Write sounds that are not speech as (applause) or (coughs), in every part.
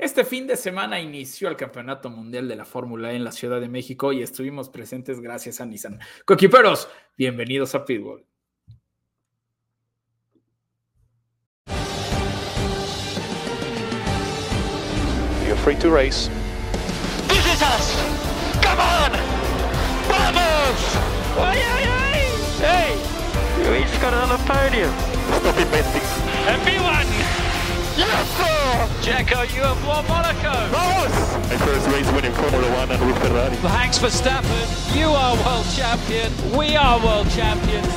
Este fin de semana inició el Campeonato Mundial de la Fórmula E en la Ciudad de México y estuvimos presentes gracias a Nissan. Coquiperos, bienvenidos a Pitbull. You're free to race. This is us! Come on! Vamos! Ay, ay, ay! Hey! Luis got another podium. Stop inventing. Everyone! Yes, sir! Jacko, you have won Monaco! Vamos! My first race winning Formula One and with Ferrari. Max Verstappen, you are world champion. We are world champions.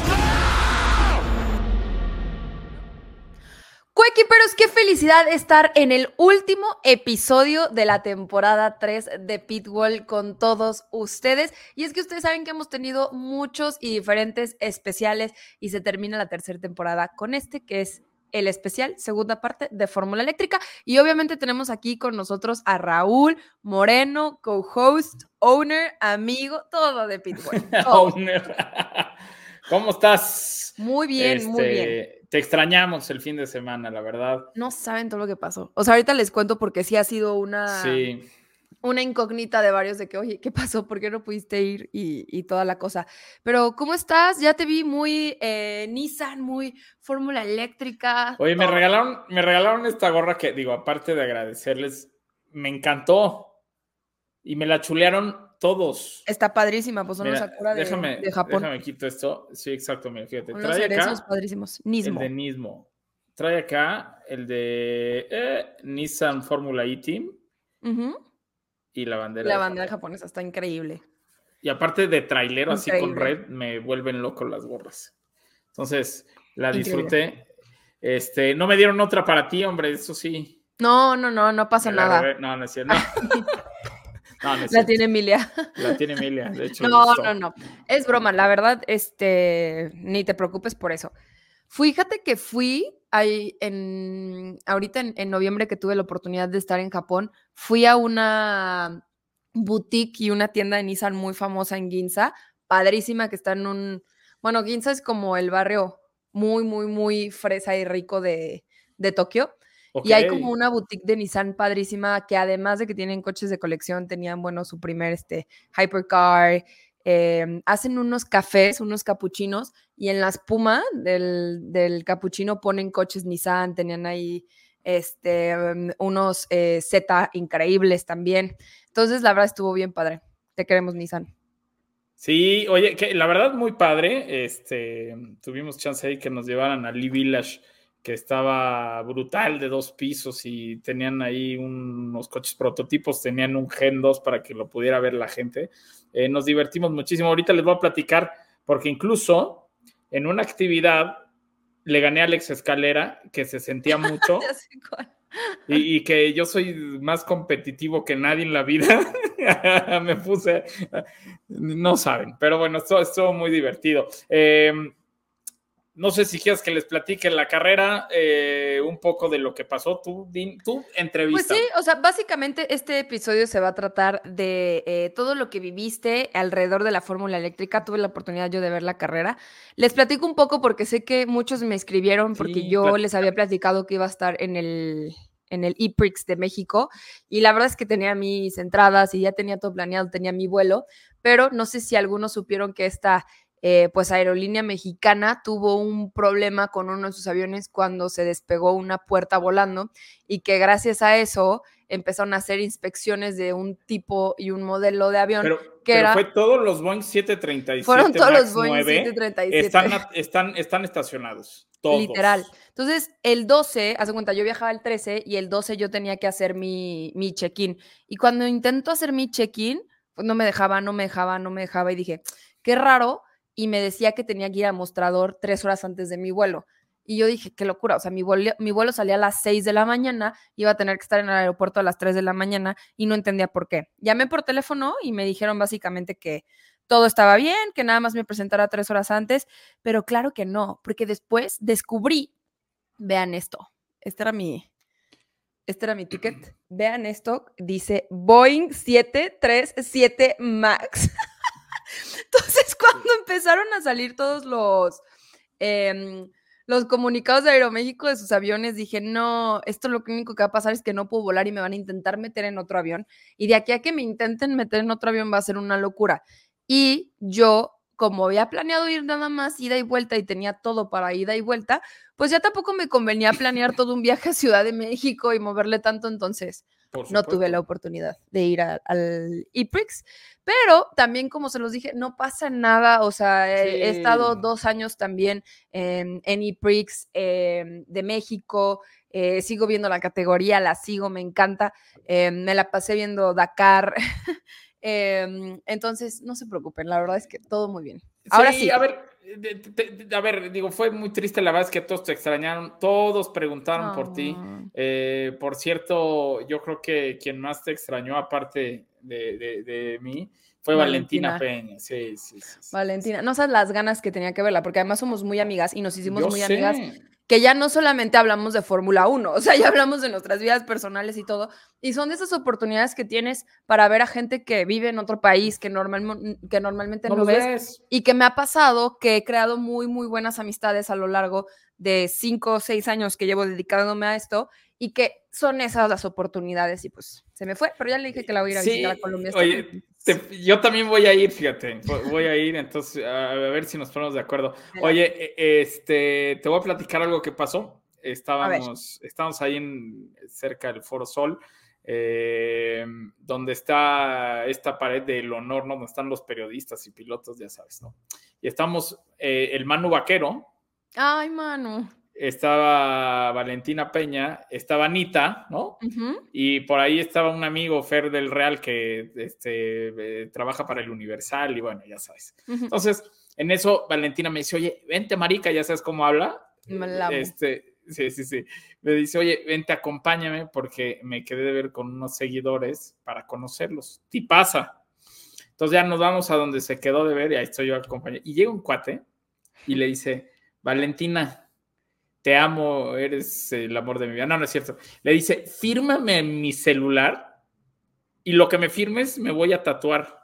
Cuequiperos, qué felicidad estar en el último episodio de la temporada 3 de Pitbull con todos ustedes. Y es que ustedes saben que hemos tenido muchos y diferentes especiales y se termina la tercera temporada con este que es el especial, segunda parte de Fórmula Eléctrica. Y obviamente tenemos aquí con nosotros a Raúl Moreno, co-host, owner, amigo, todo de Pitbull. (laughs) Owner. (laughs) ¿Cómo estás? Muy bien, muy Este, bien. Te extrañamos el fin de semana, la verdad. No saben todo lo que pasó. O sea, ahorita les cuento porque sí ha sido una, Sí. Una incógnita de varios de que, oye, ¿qué pasó? ¿Por qué no pudiste ir? Y, y toda la cosa. Pero, ¿cómo estás? Ya te vi muy eh, Nissan, muy Fórmula Eléctrica. Oye, me regalaron, me regalaron esta gorra que, digo, aparte de agradecerles, me encantó. Y me la chulearon todos. Está padrísima, pues son los Mira, Sakura de, déjame, de Japón. déjame quito esto. Sí, exacto, mira, fíjate. Unos Trae acá padrísimos. el Nismo. de Nismo. Trae acá el de eh, Nissan Fórmula E Team Ujú. Y la bandera. La de bandera japonesa está increíble. Y aparte de trailero así con red, me vuelven loco las gorras. Entonces, la Increíble. disfruté. Este, no me dieron otra para ti, hombre, eso sí. No, no, no, no pasa nada. No, no es cierto. No, (laughs) no es La tiene Emilia. La tiene Emilia, de (laughs) hecho. No, no, no. Es broma, la verdad, este, ni te preocupes por eso. Fíjate que fui ahí en, ahorita en, en noviembre que tuve la oportunidad de estar en Japón, fui a una boutique y una tienda de Nissan muy famosa en Ginza, padrísima, que está en un, bueno, Ginza es como el barrio muy, muy, muy fresa y rico de, de Tokio. Y hay como una boutique de Nissan padrísima que además de que tienen coches de colección, tenían, bueno, su primer este, hypercar. Eh, hacen unos cafés, unos capuchinos y en la espuma del, capuchino ponen coches Nissan, tenían ahí este, um, unos eh, Z increíbles también. Entonces, la verdad estuvo bien padre. Te queremos, Nissan. Sí, oye, que la verdad muy padre. Este, tuvimos chance ahí que nos llevaran a Lee Village, que estaba brutal de dos pisos y tenían ahí unos coches prototipos, tenían un Gen 2 para que lo pudiera ver la gente. Eh, nos divertimos muchísimo. Ahorita les voy a platicar, porque incluso en una actividad le gané a Alex Escalera, que se sentía mucho. (laughs) Y que yo soy más competitivo que nadie en la vida. (laughs) Me puse, no saben, pero bueno, esto estuvo muy divertido. Eh, no sé si quieres que les platique la carrera, eh, un poco de lo que pasó. Tú, Din, tú Pues entrevista. sí, o sea, básicamente este episodio se va a tratar de eh, todo lo que viviste alrededor de la Fórmula Eléctrica. Tuve la oportunidad yo de ver la carrera. Les platico un poco porque sé que muchos me escribieron porque Sí, yo les había platicado que iba a estar en el en el ePrix de México y la verdad es que tenía mis entradas y ya tenía todo planeado, tenía mi vuelo, pero no sé si algunos supieron que esta eh, pues aerolínea mexicana tuvo un problema con uno de sus aviones cuando se despegó una puerta volando y que gracias a eso empezaron a hacer inspecciones de un tipo y un modelo de avión. pero que pero era- fue todos los Boeing 737 Fueron todos Max los Boeing 9 737. Están, están, están estacionados. Todos. Literal. Entonces, el 12, hace cuenta, yo viajaba el 13 y el 12 yo tenía que hacer mi, mi check-in. Y cuando intento hacer mi check-in, pues no me dejaba, no me dejaba, no me dejaba. Y dije, qué raro. Y me decía que tenía que ir al mostrador tres horas antes de mi vuelo. Y yo dije, qué locura. O sea, mi vuelo, mi vuelo salía a las 6 de la mañana, iba a tener que estar en el aeropuerto a las 3 de la mañana y no entendía por qué. Llamé por teléfono y me dijeron básicamente que todo estaba bien, que nada más me presentara tres horas antes, pero claro que no, porque después descubrí, vean esto, este era mi, este era mi ticket, vean esto, dice Boeing 737 Max. (laughs) Empezaron a salir todos los, em, los comunicados de Aeroméxico de sus aviones, dije, no, esto lo único que va a pasar es que no puedo volar y me van a intentar meter en otro avión. Y de aquí a que me intenten meter en otro avión va a ser una locura. Y yo, como había planeado ir nada más ida y vuelta y tenía todo para ida y vuelta, pues ya tampoco me convenía planear todo un viaje a Ciudad de México y moverle tanto, entonces no tuve la oportunidad de ir a- al IPRIX, pero también como se los dije, no pasa nada, o sea, he, he estado Sí. dos años también en, en IPRIX em, de México, eh, sigo viendo la categoría, la sigo, me encanta, em, me la pasé viendo Dakar, (laughs) em, entonces no se preocupen, la verdad es que todo muy bien. Ahora sí. A ver, de- de- de- a ver, digo, fue muy triste la verdad es que todos te extrañaron, todos preguntaron por ti. Eh, por cierto, yo creo que quien más te extrañó, aparte de, mí, fue Valentina, Valentina. Peña. Sí, sí, sí. sí. Valentina, no sabes las ganas que tenía que verla, porque además somos muy amigas y nos hicimos Yo muy sé. amigas que ya no solamente hablamos de Fórmula 1, o sea, ya hablamos de nuestras vidas personales y todo, y son de esas oportunidades que tienes para ver a gente que vive en otro país, que, normal, que normalmente No no, ves, ves. y que me ha pasado que he creado muy, muy buenas amistades a lo largo de cinco o seis años que llevo dedicándome a esto, y que son esas las oportunidades, y pues se me fue, pero ya le dije que la voy a ir a Sí, visitar a Colombia. oye. Te- yo también voy a ir, fíjate, vo- voy a ir, entonces a, ver si nos ponemos de acuerdo. Oye, e- este, te voy a platicar algo que pasó. Estábamos, estábamos ahí en, cerca del Foro Sol, eh, donde está esta pared del honor, ¿no? Donde están los periodistas y pilotos, ya sabes, ¿no? Y estamos, eh, el Manu Vaquero, Ay, mano. Estaba Valentina Peña, estaba Anita, ¿no? Ujú. Y por ahí estaba un amigo, Fer del Real, que este, eh, trabaja para el Universal y bueno, ya sabes. Ujú. Entonces, en eso Valentina me dice, oye, vente marica, ya sabes cómo habla. Me la. Este, sí, sí, sí. Me dice, oye, vente, acompáñame porque me quedé de ver con unos seguidores para conocerlos. Y pasa. Entonces ya nos vamos a donde se quedó de ver y ahí estoy yo acompañado. Y llega un cuate y le dice, Valentina, te amo, eres el amor de mi vida. No, no es cierto. Le dice, fírmame en mi celular y lo que me firmes me voy a tatuar.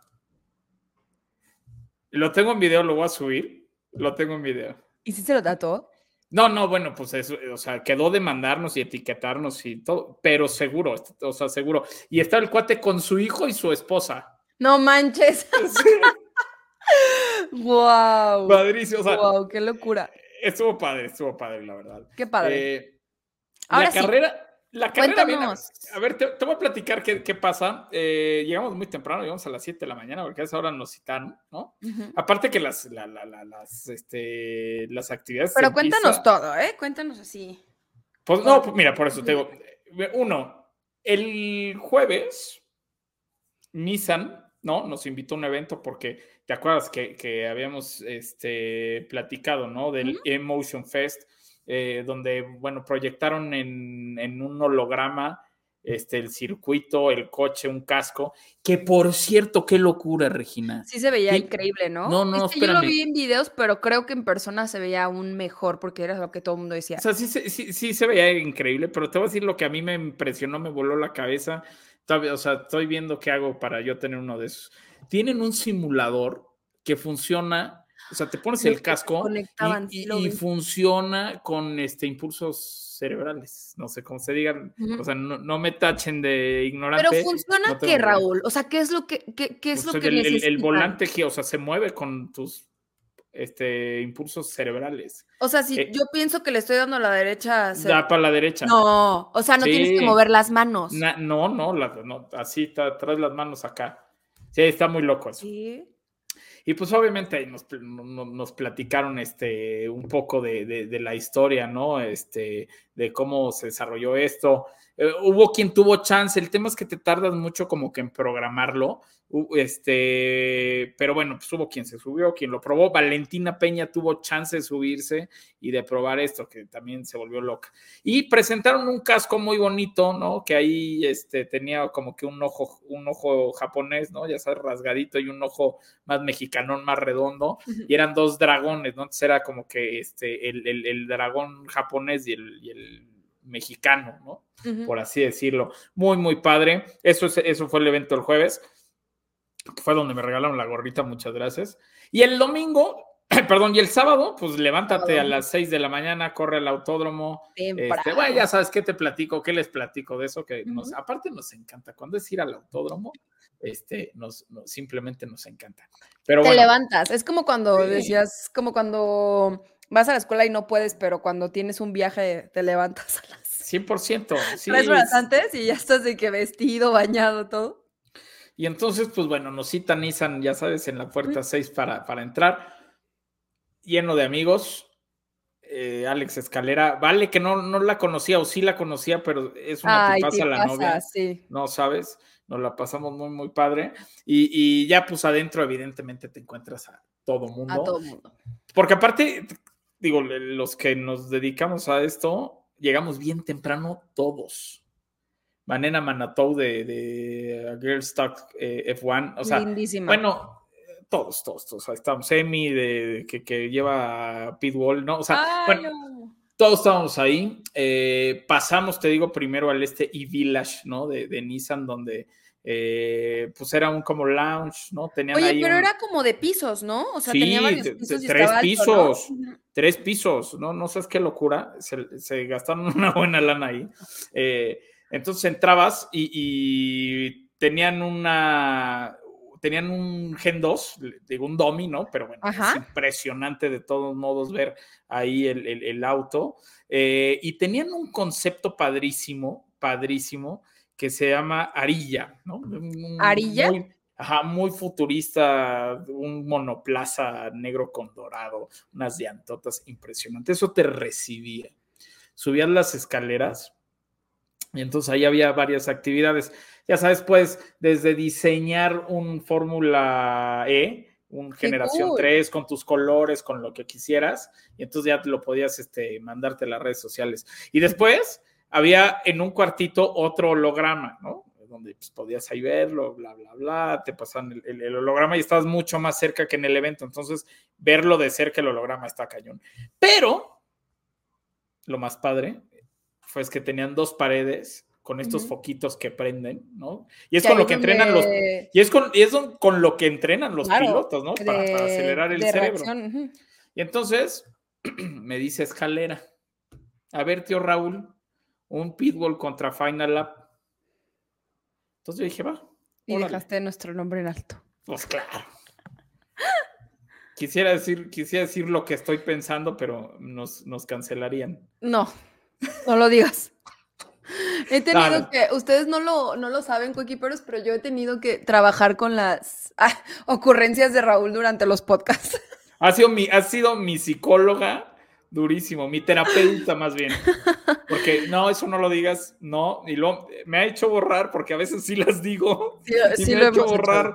Lo tengo en video, lo voy a subir. Lo tengo en video. ¿Y si se lo trató? No, no, bueno, pues eso, o sea, quedó de mandarnos y etiquetarnos y todo, pero seguro, o sea, seguro. Y está el cuate con su hijo y su esposa. No manches. (laughs) wow. (laughs) Padrísimo, o sea, wow, qué locura. Estuvo padre, estuvo padre, la verdad. Qué padre. Eh, Ahora la sí. carrera, la carrera viene- a ver, te, te voy a platicar qué, qué pasa. Eh, llegamos muy temprano, llegamos a las 7 de la mañana, porque a esa hora nos citaron, ¿no? Aparte que las, la- la- la- las, este, las actividades. Pero cuéntanos empieza- todo, ¿eh? Cuéntanos así. Pues no, pues mira, por eso te digo. Uno, el jueves, Nissan, ¿no? Nos invitó a un evento porque te acuerdas que, que habíamos este, platicado, ¿no? Del. Emotion Fest, eh, donde, bueno, proyectaron en, en un holograma este, el circuito, el coche, un casco, que por cierto, qué locura, Regina. Sí se veía ¿Qué? increíble, ¿no? No, no, Es que yo lo vi en videos, pero creo que en persona se veía aún mejor porque era lo que todo el mundo decía. O sea, sí, se- sí, sí se veía increíble, pero te voy a decir lo que a mí me impresionó, me voló la cabeza. O sea, estoy viendo qué hago para yo tener uno de esos. Tienen un simulador que funciona, o sea, te pones Los el casco y, sí y- y funciona con este impulsos cerebrales, no sé cómo se digan, Ujú. o sea, no, no me tachen de ignorante. Pero funciona no qué. Raúl? O sea, ¿qué es lo que, qué, qué es Pues lo que el, el- el necesitan? volante, o sea, se mueve con tus este, impulsos cerebrales. O sea, si eh, yo pienso que le estoy dando a la derecha, se- Da para la derecha. no, o sea, no tienes que mover las manos. Na- no, no, la- no, así ta- traes las manos acá. Sí, está muy loco eso. Sí. Y pues obviamente nos platicaron este, un poco de, de- de la historia, ¿no? Este, de cómo se desarrolló esto. Eh, hubo quien tuvo chance, el tema es que te tardas mucho como que en programarlo, este, pero bueno, pues hubo quien se subió, quien lo probó. Valentina Peña tuvo chance de subirse y de probar esto, que también se volvió loca. Y presentaron un casco muy bonito, ¿no? Que ahí este, tenía como que un ojo, un ojo japonés, ¿no? Ya sabes, rasgadito y un ojo más mexicanón, más redondo, y eran dos dragones, ¿no? Entonces era como que este, el, el- el dragón japonés y el, y el mexicano, ¿no? Por así decirlo. Muy, muy padre. Eso, es, eso fue el evento el jueves, que fue donde me regalaron la gorrita, muchas gracias. Y el domingo, (clears throat) perdón, y el sábado, pues levántate a las 6 de la mañana, corre al autódromo. Este, bueno, ya sabes qué te platico, qué les platico de eso, que nos, aparte nos encanta. Cuando es ir al autódromo, este, nos, nos- simplemente nos encanta. Pero Te bueno, levantas. Es como cuando Sí. decías, como cuando vas a la escuela y no puedes, pero cuando tienes un viaje te levantas a las 100%. (laughs) Sí, tres horas es- antes y ya estás de que vestido, bañado, todo. Y entonces, pues bueno, nos cita Nissan, ya sabes, en la puerta 6 para, para entrar, lleno de amigos. eh, Alex Escalera, vale que no, no la conocía o sí la conocía, pero es una tipaza te la pasa, novia. sí. no sabes, nos la pasamos muy, muy padre. Y, y ya pues adentro evidentemente te encuentras a todo mundo. A todo mundo. Porque aparte, digo, los que nos dedicamos a esto, llegamos bien temprano todos. Manena Manatou de, de Girl Stock eh, F1, o sea, Lindísima. bueno, todos, todos, todos. Ahí estamos. Emi, de, que, que lleva Pitbull, ¿no? O sea, Ay, bueno, no. todos estábamos ahí. eh, pasamos, te digo, primero al este e-Village, ¿no? De, de Nissan, donde eh, pues era un como lounge, ¿no? Tenían Oye, ahí pero un- era como de pisos, ¿no? O sea, Sí, tenía varios pisos y tres alto, ¿no? pisos. Ujú. tres pisos, ¿no? No sabes qué locura. Se, se gastaron (laughs) una buena lana ahí. Eh, entonces entrabas y, y tenían una. Tenían un Gen 2, digo un Domi, ¿no? Pero bueno, Ajá. es impresionante de todos modos ver ahí el, el- el auto. Eh, y tenían un concepto padrísimo, padrísimo, que se llama Arilla, ¿no? Un- ¿Arilla? muy- Ajá, muy futurista, un monoplaza negro con dorado, unas llantotas impresionantes. Eso te recibía. Subías las escaleras y entonces ahí había varias actividades. Ya sabes, pues, desde diseñar un Fórmula E, un ¡Qué generación cool! 3 con tus colores, con lo que quisieras, y entonces ya te lo podías este, mandarte a las redes sociales. Y después había en un cuartito otro holograma, ¿no? Donde pues, podías ahí verlo, bla, bla, bla, te pasan el, el- el holograma y estabas mucho más cerca que en el evento. Entonces, verlo de cerca, el holograma está cañón. Pero, lo más padre fue es que tenían dos paredes con estos foquitos que prenden, ¿no? Y es Que con lo que entrenan los... Y es con, y es con- lo que entrenan los Claro, pilotos, ¿no? Para, acelerar el cerebro. Y entonces (clears throat) me dice escalera. A ver, tío Raúl, un pitbull contra Final Lap. Entonces yo dije, va. Y órale. dejaste nuestro nombre en alto. Pues claro. Quisiera decir, quisiera decir lo que estoy pensando, pero nos, nos cancelarían. No, no lo digas. (laughs) He tenido que, ustedes no lo, no lo saben, coequiperos, pero yo he tenido que trabajar con las ah, ocurrencias de Raúl durante los podcasts. Ha sido mi, ha sido mi psicóloga durísimo, mi terapeuta más bien. (laughs) Porque no, eso no lo digas, no. Y luego me ha hecho borrar, porque a veces sí las digo, Sí, y sí me lo ha hecho borrar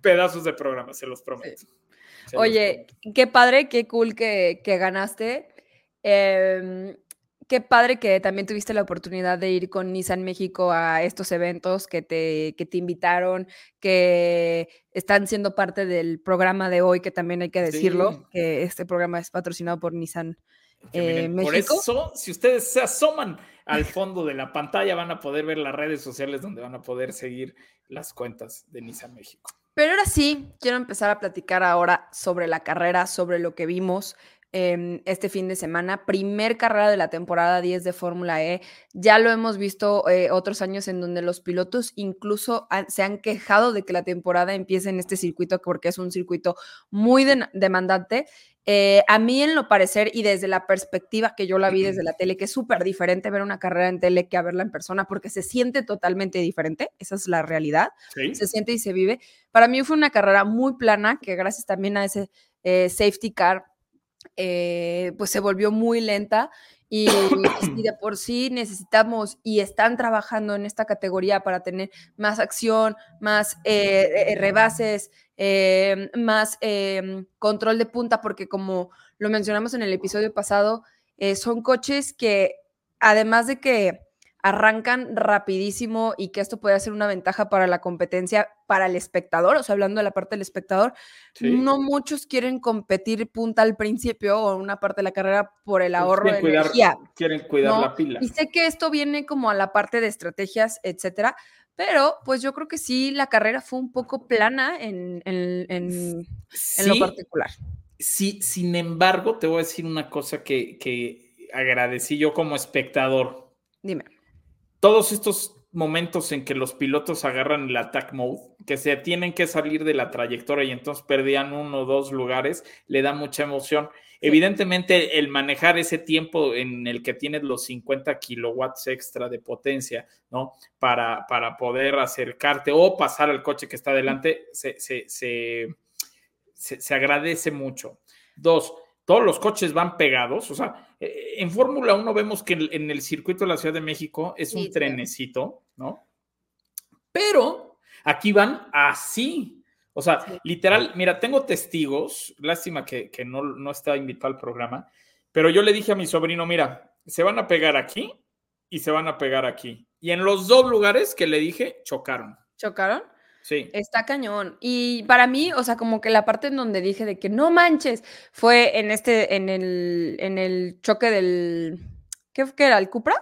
pedazos de programa, se los prometo. Se los Oye, prometo. qué padre, qué cool que, que ganaste. Em, qué padre que también tuviste la oportunidad de ir con Nissan México a estos eventos que te, que te invitaron, que están siendo parte del programa de hoy, que también hay que decirlo, Sí. que este programa es patrocinado por Nissan. Eh, miren, por eso, si ustedes se asoman al fondo de la pantalla, van a poder ver las redes sociales donde van a poder seguir las cuentas de Nissan México. Pero ahora sí, quiero empezar a platicar ahora sobre la carrera, sobre lo que vimos em, este fin de semana. Primer carrera de la temporada 10 de Fórmula E. Ya lo hemos visto eh, otros años en donde los pilotos incluso han- se han quejado de que la temporada empiece en este circuito porque es un circuito muy de- demandante. Eh, a mí en lo parecer y desde la perspectiva que yo la vi desde la tele, que es súper diferente ver una carrera en tele que a verla en persona porque se siente totalmente diferente, esa es la realidad ¿Sí? se siente y se vive. Para mí fue una carrera muy plana, que gracias también a ese eh, safety car, eh, pues se volvió muy lenta. Y, si (coughs) de por sí necesitamos y están trabajando en esta categoría para tener más acción, más eh, eh, rebases, eh, más eh, control de punta, porque como lo mencionamos en el episodio pasado, son coches que además de que arrancan rapidísimo y que esto puede ser una ventaja para la competencia, para el espectador, o sea, hablando de la parte del espectador, Sí. no muchos quieren competir punta al principio o en una parte de la carrera por el ahorro de quieren cuidar, energía. quieren cuidar ¿no? la pila. Y sé que esto viene como a la parte de estrategias, etcétera, pero pues yo creo que sí, la carrera fue un poco plana en, en- en- en lo particular. Sí, sin embargo, te voy a decir una cosa que, que agradecí yo como espectador. Dime. Todos estos momentos en que los pilotos agarran el attack mode, que se tienen que salir de la trayectoria y entonces perdían uno o dos lugares, le da mucha emoción. Evidentemente, el manejar ese tiempo en el que tienes los 50 kilowatts extra de potencia, ¿no? Para, para poder acercarte o pasar al coche que está adelante, se, se, se, se agradece mucho. Dos, todos los coches van pegados. O sea, eh, en Fórmula 1 vemos que en el circuito de la Ciudad de México es un sí. trenecito, ¿no? Pero aquí van así. O sea, Sí. literal, mira, tengo testigos, lástima que, que no, no está invitado al programa, pero yo le dije a mi sobrino, mira, se van a pegar aquí y se van a pegar aquí. Y en los dos lugares que le dije, chocaron. ¿Chocaron? Sí. Está cañón. Y para mí, o sea, como que la parte en donde dije de que no manches, fue en este, en el, en el choque del, ¿qué, qué era? ¿El Cupra?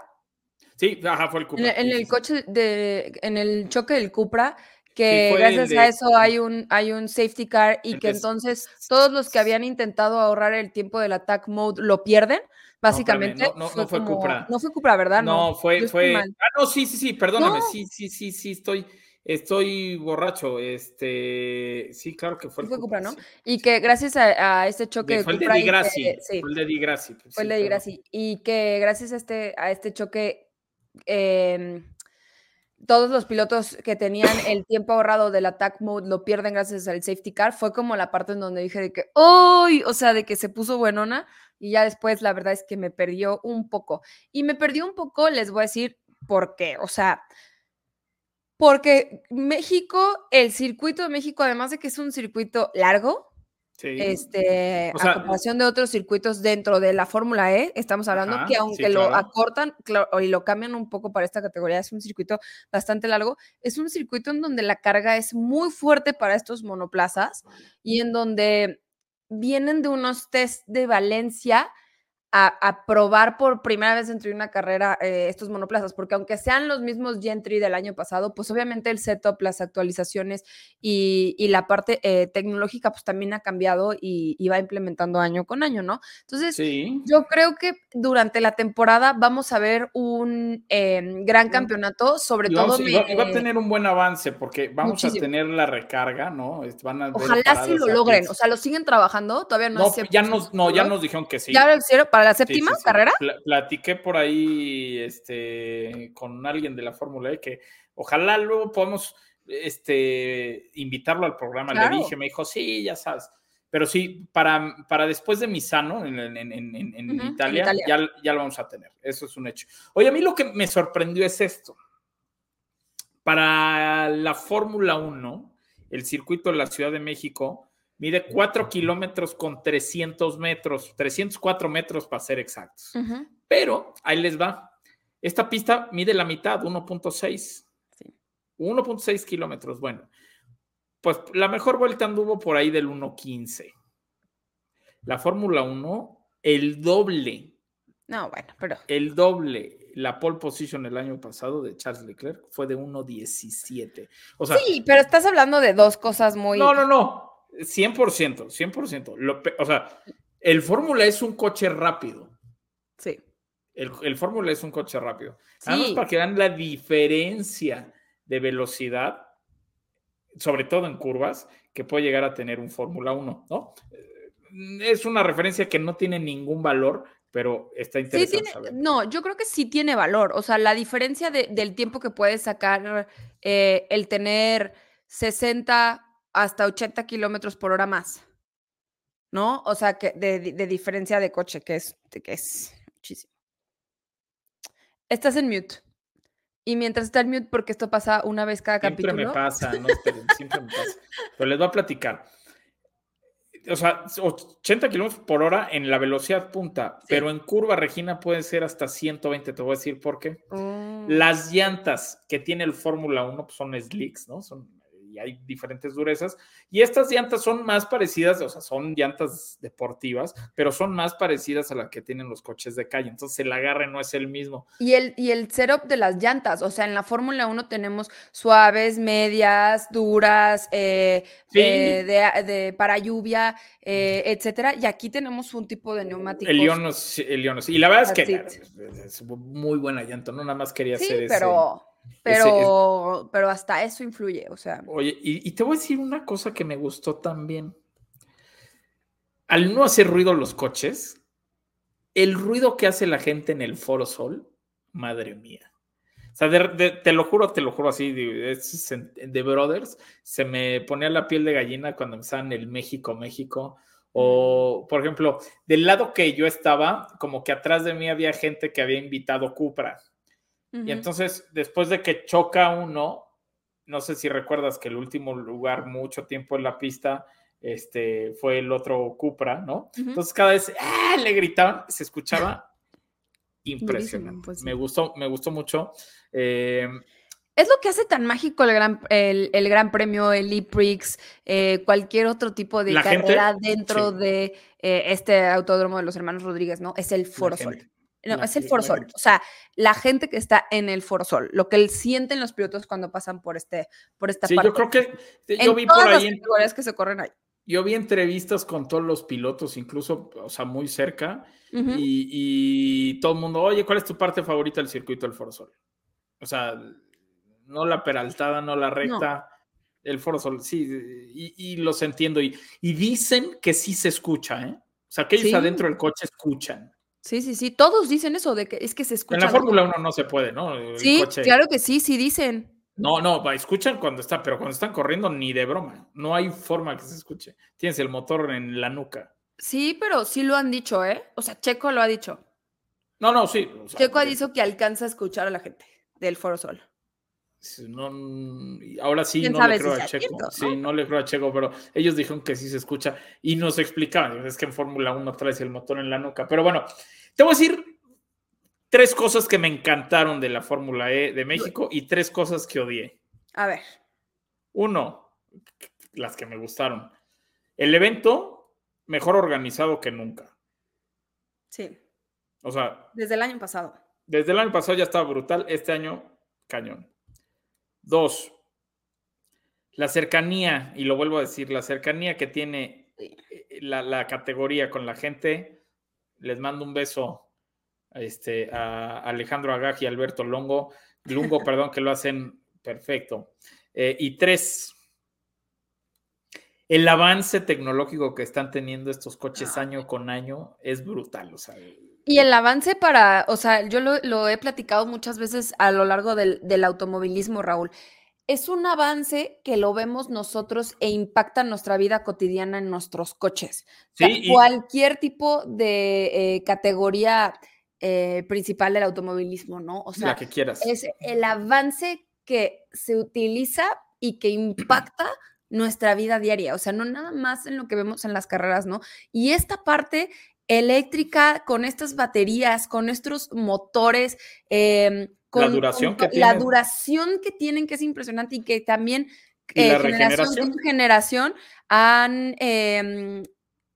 Sí, ajá, fue el En, Cupra. el- en el coche de, en el choque del Cupra, que gracias de- a eso hay un, hay un safety car y que que es- entonces todos los que habían intentado ahorrar el tiempo del attack mode lo pierden, básicamente. no, no, no fue como- Cupra. No fue Cupra, ¿verdad? No, yo fue, fue. Ah, no, sí, sí, sí, perdóname. No. Sí, sí, sí, sí, estoy, estoy borracho. Este, sí, claro que fue el fue Cupra, ¿no? sí. Y que gracias a, a este choque De- de fue el de Di que- Grassi. sí, Fue el de Di Grassi. pues, fue el de Di. Y que gracias a este, a este choque, em, todos los pilotos que tenían (coughs) el tiempo ahorrado del attack mode lo pierden gracias al safety car. Fue como la parte en donde dije de que, ¡ay! O sea, de que se puso buenona. Y ya después, la verdad es que me perdió un poco. Y me perdió un poco, les voy a decir por qué. O sea, porque México, el circuito de México, además de que es un circuito largo, Sí. este, O sea, a comparación de otros circuitos dentro de la Fórmula E, estamos hablando Ajá, que sí, aunque lo claro. acortan cla- y lo cambian un poco para esta categoría, es un circuito bastante largo, es un circuito en donde la carga es muy fuerte para estos monoplazas y en donde vienen de unos test de Valencia a, a probar por primera vez dentro de una carrera eh, estos monoplazas, porque aunque sean los mismos Gentry del año pasado, pues obviamente el setup, las actualizaciones y, y la parte eh, tecnológica pues también ha cambiado y, y va implementando año con año, ¿no? Entonces, Sí. yo creo que durante la temporada vamos a ver un eh, gran campeonato, sobre Y, vamos- todo... y va, me- y va a tener un buen avance porque vamos Muchísimo. a tener la recarga, ¿no? Este, Van a haber Ojalá sí lo logren, o sea, lo siguen trabajando, todavía no, No, es ya 100% nos, no, ya nos dijeron que sí. ¿Ya lo hicieron para la Sí, sí, séptima sí. carrera? Pla- platiqué por ahí este, con alguien de la Fórmula E que ojalá luego podamos este, invitarlo al programa. Claro. Le dije, me dijo, sí, ya sabes. Pero sí, para, para después de Misano en, en, Italia. Ya, ya lo vamos a tener. Eso es un hecho. Oye, a mí lo que me sorprendió es esto. Para la Fórmula 1, el circuito de la Ciudad de México mide 4 kilómetros con 300 metros, 304 metros para ser exactos. Pero ahí les va. Esta pista mide la mitad, 1.6. Sí. 1.6 kilómetros. Bueno, pues la mejor vuelta anduvo por ahí del 1.15. La Fórmula 1, el doble, No, bueno, pero... el doble. La pole position el año pasado de Charles Leclerc fue de 1.17. O sea, Sí, pero estás hablando de dos cosas muy... no, no, no. 100%, 100%. Lo o sea, el Fórmula es un coche rápido. Sí. El, el Fórmula es un coche rápido. Además, Sí. para que vean la diferencia de velocidad, sobre todo en curvas, que puede llegar a tener un Fórmula 1, ¿no? Eh, Es una referencia que no tiene ningún valor, pero está Sí interesante tiene, saber. no, yo creo que sí tiene valor. O sea, la diferencia de- del tiempo que puedes sacar eh, el tener 60 hasta 80 kilómetros por hora más. ¿No? O sea, que de, de diferencia de coche, que es, que es muchísimo. Estás en mute. Y mientras está en mute, porque esto pasa una vez cada Siempre capítulo. me pasa, no (laughs) esperen, siempre me pasa. Pero les voy a platicar. O sea, 80 kilómetros por hora en la velocidad punta, pero en curva, Regina, pueden ser hasta 120. Te voy a decir por qué. Mm, Las llantas que tiene el Fórmula 1 pues, son slicks, ¿no? Son y hay diferentes durezas. Y estas llantas son más parecidas, o sea, son llantas deportivas, pero son más parecidas a las que tienen los coches de calle. Entonces el agarre no es el mismo. Y el, y el setup de las llantas, o sea, en la Fórmula 1 tenemos suaves, medias, duras, eh, Sí. eh, de, de- para lluvia, eh, etcétera. Y aquí tenemos un tipo de neumáticos. El Ionos, el Ionos. Y la verdad es que es muy buena llanta, ¿no? Nada más quería Sí, hacer ese- pero, pero, pero hasta eso influye, o sea. Oye, y, y te voy a decir una cosa que me gustó también. Al no hacer ruido los coches, el ruido que hace la gente en el Foro Sol, madre mía. O sea, de- de- te lo juro, te lo juro así, de, de Brothers, se me ponía la piel de gallina cuando empezaban el México, México. O, por ejemplo, del lado que yo estaba, como que atrás de mí había gente que había invitado Cupra. Y entonces, después de que choca uno, no sé si recuerdas que el último lugar mucho tiempo en la pista este, fue el otro Cupra, ¿no? Entonces cada vez ¡ah! le gritaban, se escuchaba (laughs) impresionante. pues sí. Me gustó, me gustó mucho. Eh, Es lo que hace tan mágico el gran, el, el gran premio, el E-Prix, eh, cualquier otro tipo de gente, carrera dentro sí. de eh, este autódromo de los hermanos Rodríguez, ¿no? Es el Foro Sol. No, La es el ge- Foro la Sol. gente. O sea, la gente que está en el Foro Sol, lo que él- sienten los pilotos cuando pasan por este, por esta sí, parte. yo creo que en yo vi por las ahí, en- categorías que se corren ahí. yo vi entrevistas con todos los pilotos, incluso, o sea, muy cerca, y, y todo el mundo, oye, ¿cuál es tu parte favorita del circuito del Foro Sol? O sea, no la peraltada, no la recta, el Foro Sol, sí, y, y los entiendo. Y, y dicen que sí se escucha, ¿eh? O sea, que ellos Sí. adentro del coche escuchan. Sí, sí, sí. Todos dicen eso, de que es que se escucha. En la. Fórmula 1 no se puede, ¿no? El Sí, coche- claro que sí, sí dicen. No, no, escuchan cuando está, pero cuando están corriendo ni de broma. No hay forma que se escuche. Tienes el motor en la nuca. Sí, pero sí lo han dicho, ¿eh? O sea, Checo lo ha dicho. No, no, sí. o sea, Checo ha dicho que alcanza a escuchar a la gente del Foro Sol. No, ahora sí ¿Quién no le creo a Checo. cierto, no? Sí, no le creo a Checo, pero ellos dijeron que sí se escucha y nos explicaban. Es que en Fórmula 1 traes el motor en la nuca. Pero bueno, te voy a decir tres cosas que me encantaron de la Fórmula E de México y tres cosas que odié. A ver. Uno, las que me gustaron. El evento mejor organizado que nunca. Sí, O sea, desde el año pasado. desde el año pasado ya estaba brutal, este año cañón. Dos, la cercanía, y lo vuelvo a decir, la cercanía que tiene eh, la, la categoría con la gente. Les mando un beso este, a Alejandro Agag y Alberto Longo, Lungo, (laughs) perdón, que lo hacen perfecto. Eh, y tres, el avance tecnológico que están teniendo estos coches año con año es brutal. O sea, Y el avance para, o sea, yo lo, lo he platicado muchas veces a lo largo del, del automovilismo, Raúl. Es un avance que lo vemos nosotros e impacta nuestra vida cotidiana en nuestros coches. O sea, y- cualquier tipo de eh, categoría eh, principal del automovilismo, ¿no? O sea, la que quieras. es el avance que se utiliza y que impacta nuestra vida diaria, o sea, no nada más en lo que vemos en las carreras, ¿no? Y esta parte eléctrica con estas baterías, con estos motores, em, con, duración con que la tienen. duración que tienen, que es impresionante y que también Y la eh, generación con generación han em,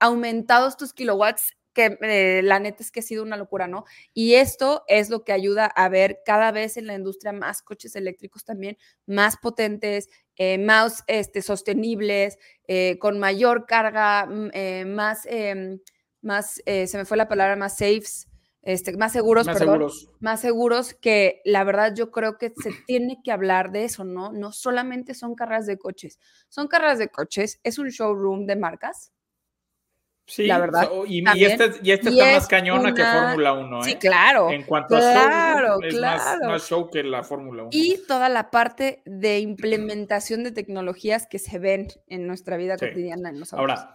aumentado estos kilowatts que eh, la neta es que ha sido una locura, ¿no? Y esto es lo que ayuda a ver cada vez en la industria más coches eléctricos también, más potentes, eh, más este, sostenibles, eh, con mayor carga, mm, más, em, más eh, se me fue la palabra, más safes, este, más seguros, Más perdón, seguros. más seguros que la verdad yo creo que se (clears throat) tiene que hablar de eso, ¿no? No solamente son carreras de coches, son carreras de coches, es un showroom de marcas. Sí, la verdad, y, y este, y este Y está es más cañona que Fórmula 1, ¿eh? Sí, claro. En cuanto a Claro, show, es más, claro. más show que la Fórmula 1. Y toda la parte de implementación de tecnologías que se ven en nuestra vida Sí. cotidiana en los autos. Ahora,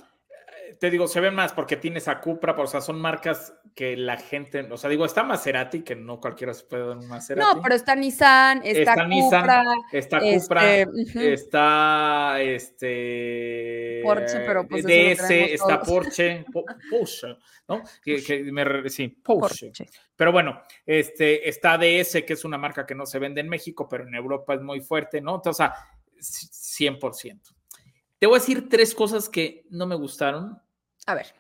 te digo, se ven más porque tienes a Cupra, o sea, son marcas que la gente, o sea, digo, está Maserati, que no cualquiera se puede dar un Maserati. no, pero está Nissan, está, Está Nissan, Cupra, Está este, Cupra, está este Porsche, pero, pues, DS, está todos. Porsche, Po- Porsche, ¿no? Que, que me sí, Porsche. Porsche. Pero bueno, este, está DS, que es una marca que no se vende en México, pero en Europa es muy fuerte, ¿no? Entonces, o sea, 100%. Te voy a decir tres cosas que no me gustaron. A ver.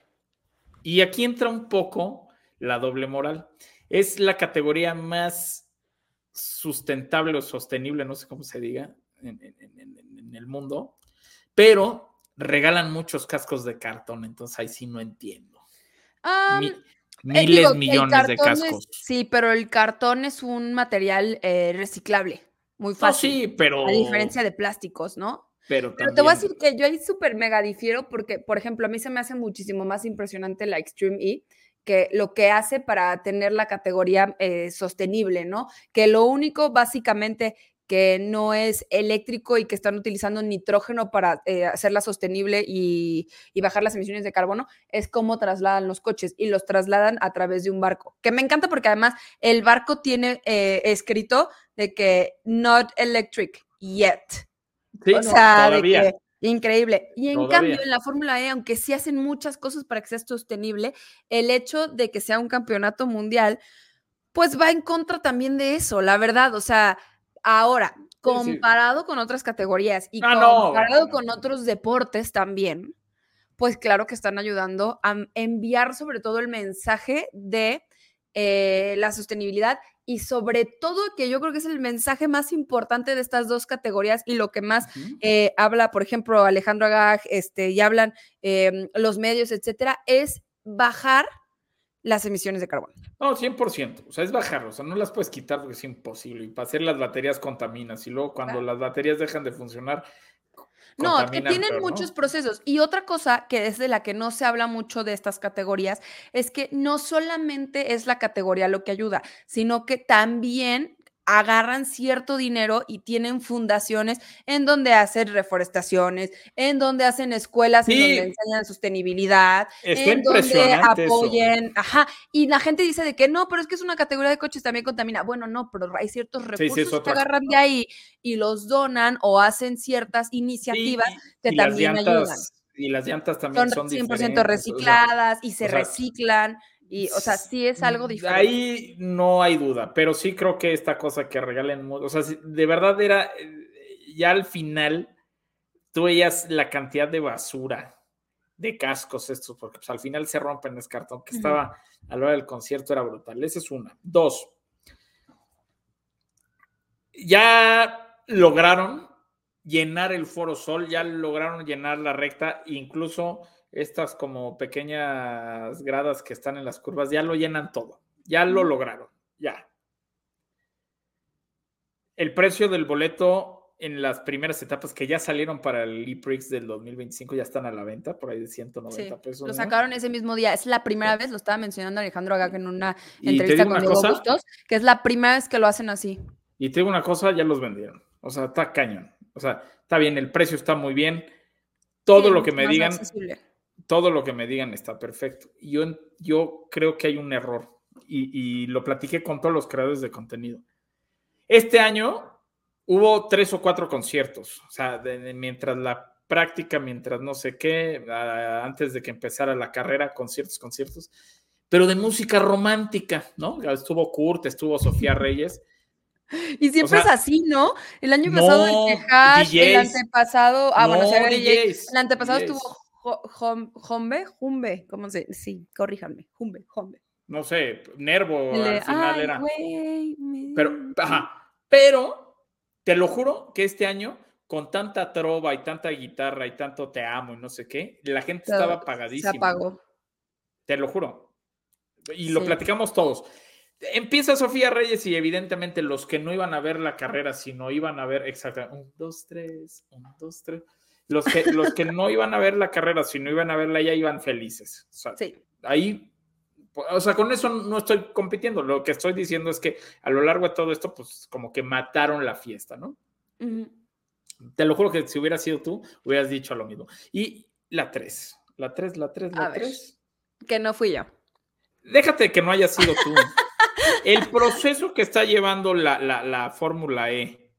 Y aquí entra un poco la doble moral. Es la categoría más sustentable o sostenible, no sé cómo se diga, en, en- en- en el mundo, pero regalan muchos cascos de cartón, entonces ahí sí no entiendo. Mi- eh, miles, digo, millones de es- cascos. sí, pero el cartón es un material eh, reciclable, muy No, fácil. sí, pero. A diferencia de plásticos, ¿no? Pero, Pero te voy a decir que yo ahí súper mega difiero porque, por ejemplo, a mí se me hace muchísimo más impresionante la Extreme E que lo que hace para tener la categoría eh, sostenible, ¿no? Que lo único básicamente que no es eléctrico y que están utilizando nitrógeno para eh, hacerla sostenible y, y bajar las emisiones de carbono, es cómo trasladan los coches y los trasladan a través de un barco, que me encanta porque además el barco tiene eh, escrito de que not electric yet. Sí, o no, sea, de que increíble. Y en Todavía. cambio, en la Fórmula E, aunque sí hacen muchas cosas para que sea sostenible, el hecho de que sea un campeonato mundial, pues va en contra también de eso, la verdad. O sea, ahora, sí. comparado con otras categorías y Ah, comparado con otros deportes también, pues claro que están ayudando a enviar sobre todo el mensaje de eh, la sostenibilidad y sobre todo que yo creo que es el mensaje más importante de estas dos categorías y lo que más eh, habla, por ejemplo, Alejandro Agag, este, y hablan eh, los medios, etcétera, es bajar las emisiones de carbono. No, 100%. O sea, es bajarlo. O sea, no las puedes quitar porque es imposible. Y para hacer las baterías contaminas. Y luego cuando las baterías dejan de funcionar. No, que tienen muchos procesos. Y otra cosa que es de la que no se habla mucho de estas categorías es que no solamente es la categoría lo que ayuda, sino que también agarran cierto dinero y tienen fundaciones en donde hacen reforestaciones, en donde hacen escuelas, en Sí. donde enseñan sostenibilidad, Está en donde impresionante eso. apoyen, ajá, y la gente dice de que no, pero es que es una categoría de coches también contamina. Bueno, no, pero hay ciertos sí, es recursos que agarran de ahí y los donan o hacen ciertas Sí, iniciativas que también ayudan. Y las llantas también Son son, 100% diferentes, o sea, recicladas y se o sea, reciclan y, o sea, sí es algo diferente. Ahí no hay duda, pero sí creo que esta cosa que regalen, o sea, de verdad era, eh, ya al final, tú veías la cantidad de basura, de cascos estos, porque pues, al final se rompen ese cartón que estaba a la hora del concierto, era brutal. Esa es una. Dos, ya lograron llenar el Foro Sol, ya lograron llenar la recta, incluso estas como pequeñas gradas que están en las curvas, ya lo llenan todo, ya lo lograron, ya. El precio del boleto en las primeras etapas que ya salieron para el E-Prix del 2025 ya están a la venta, por ahí de 190 Sí, pesos. lo ¿no? sacaron ese mismo día. Es la primera vez, lo estaba mencionando Alejandro Agag en una entrevista con Diego Bustos, que es la primera vez que lo hacen así. Y te digo una cosa, ya los vendieron. O sea, está cañón. O sea, está bien, el precio está muy bien. Todo Sí, lo que me digan, accesible. Todo lo que me digan está perfecto. Yo, yo creo que hay un error y, y lo platiqué con todos los creadores de contenido. Este año hubo tres o cuatro conciertos, o sea, de- de- mientras la práctica, mientras no sé qué, antes de que empezara la carrera, conciertos, conciertos, pero de música romántica, ¿no? Estuvo Kurt, estuvo Sofía (laughs) Reyes. Y siempre sea, es así, ¿no? El año pasado no, el el antepasado, ah, bueno. DJs, El antepasado DJs. estuvo Jo- Jom- Jombe, Jumbe, ¿cómo se? Sí, corríjanme, Jumbe, Jombe. no sé, Nervo al final "Ay, era. me- Pero, ajá, pero te lo juro que este año, con tanta trova y tanta guitarra y tanto te amo y no sé qué, la gente Todo estaba Se apagadísima. apagó. Te lo juro. Y lo Sí. platicamos todos. Empieza Sofía Reyes y evidentemente los que no iban a ver la carrera, sino iban a ver, exactamente, un, dos, tres, un, dos, tres. Los que, los que no iban a ver la carrera, sino iban a verla, ya iban felices. O sea, Sí. ahí, o sea, con eso no estoy compitiendo. Lo que estoy diciendo es que a lo largo de todo esto, pues como que mataron la fiesta, ¿no? Te lo juro que si hubiera sido tú, hubieras dicho lo mismo. Y la 3, la 3, la 3, A la ver. 3. Que no fui yo. Déjate que no haya sido tú. (laughs) El proceso que está llevando la, la- la Fórmula E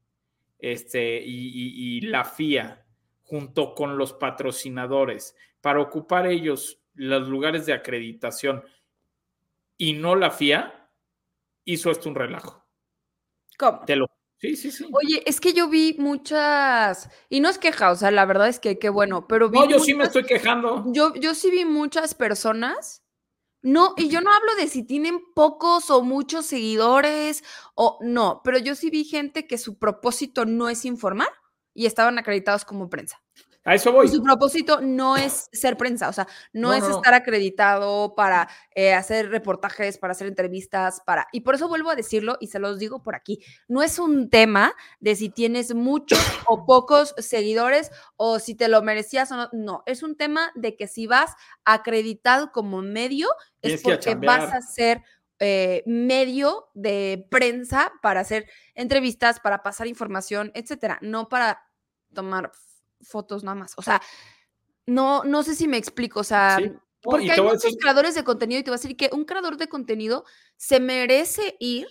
este, y, y- y la FIA junto con los patrocinadores para ocupar ellos los lugares de acreditación y no la FIA, hizo esto un relajo. ¿Cómo? Te lo, Sí, sí, sí. Oye, es que yo vi muchas, y no es queja, o sea, la verdad es que qué bueno, pero vi No, yo sí me estoy quejando. yo, yo sí vi muchas personas, no, y yo no hablo de si tienen pocos o muchos seguidores o no, pero yo sí vi gente que su propósito no es informar y estaban acreditados como prensa. A eso voy. Y su propósito no es ser prensa, o sea, no, No, es no, estar acreditado para eh, hacer reportajes, para hacer entrevistas, para... Y por eso vuelvo a decirlo y se los digo por aquí, no es un tema de si tienes muchos (coughs) o pocos seguidores o si te lo merecías o no, no, es un tema de que si vas acreditado como medio es porque vas a ser eh, medio de prensa para hacer entrevistas, para pasar información, etcétera, no para tomar fotos nada más. O sea, no, no sé si me explico. O sea, Sí. Porque y hay muchos decir- creadores de contenido y te voy a decir que un creador de contenido se merece ir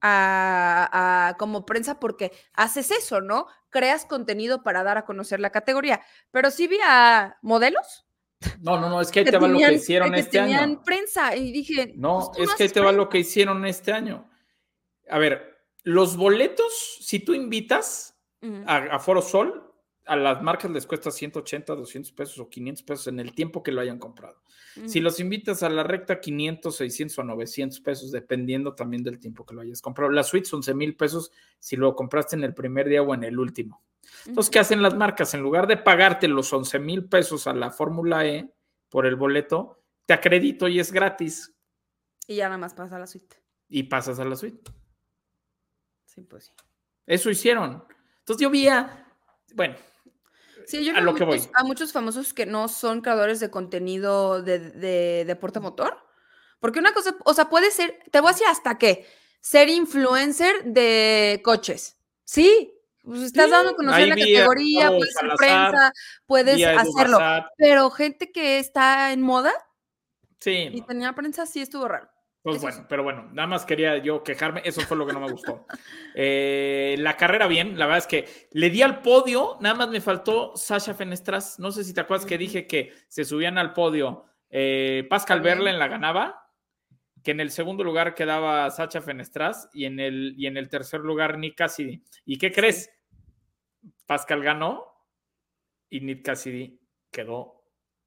a, a- como prensa porque haces eso, ¿no? Creas contenido para dar a conocer la categoría. Pero sí vi a modelos No, no, no, es que ahí te va lo que hicieron que este tenían año. prensa y dije, No, pues es que ahí te va lo que hicieron este año. A ver, los boletos, si tú invitas A, a Foro Sol, a las marcas les cuesta 180, 200 pesos o 500 pesos en el tiempo que lo hayan comprado. Si los invitas a la recta, 500, 600 o 900 pesos, dependiendo también del tiempo que lo hayas comprado. Las suites, 11 mil pesos si lo compraste en el primer día o en el último. Entonces, ¿qué hacen las marcas? En lugar de pagarte los 11 mil pesos a la Fórmula E por el boleto, te acredito y es gratis Y ya nada más pasa la suite. y pasas a la suite. Sí, pues sí. Eso hicieron. Entonces yo vi a, bueno, Sí, yo a lo que voy. muchos- a muchos famosos que no son creadores de contenido de, de deporte motor. Porque una cosa, o sea, puede ser, te voy a decir hasta qué, ser influencer de coches. Sí, pues estás Sí, dando a conocer la categoría, puedes ser prensa, puedes hacerlo. Pero gente que está en moda Sí, y no. tenía prensa, sí estuvo raro. Pues Eso bueno, pero bueno, nada más quería yo quejarme, eso fue lo que no me gustó. (laughs) Eh, la carrera bien, la verdad es que le di al podio, nada más me faltó Sasha Fenestras, no sé si te acuerdas que dije que se subían al podio, eh, Pascal. Verlen la ganaba, que en el segundo lugar quedaba Sacha Fenestras y en el, y en el tercer lugar Nick Cassidy. ¿Y qué crees? Pascal ganó y Nick Cassidy quedó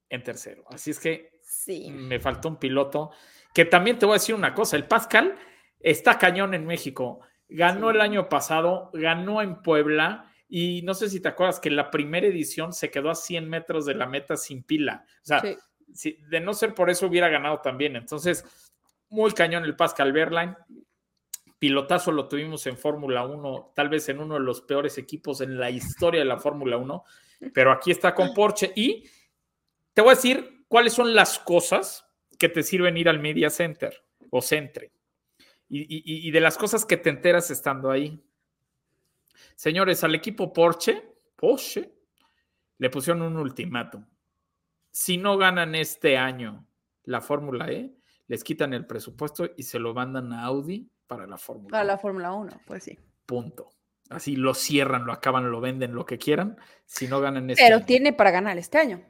en tercero. Así es que Sí. me faltó un piloto. Que también te voy a decir una cosa: el Pascal está cañón en México. Ganó Sí. el año pasado, ganó en Puebla. Y no sé si te acuerdas que en la primera edición se quedó a 100 metros de la meta sin pila. O sea, Sí. si- de no ser por eso hubiera ganado también. Entonces, muy cañón el Pascal Verline. Pilotazo lo tuvimos en Fórmula 1, tal vez en uno de los peores equipos en la historia de la Fórmula 1, pero aquí está con Porsche. Y te voy a decir cuáles son las cosas que te sirven ir al Media Center o Centre. Y, y- y de las cosas que te enteras estando ahí. Señores, al equipo Porsche, Porsche, le pusieron un ultimátum. Si no ganan este año la Fórmula E, les quitan el presupuesto y se lo mandan a Audi para la Fórmula Para la 1. Fórmula 1, pues sí. Punto. Así lo cierran, lo acaban, lo venden, lo que quieran. Si no ganan este Pero año. tiene para ganar este año.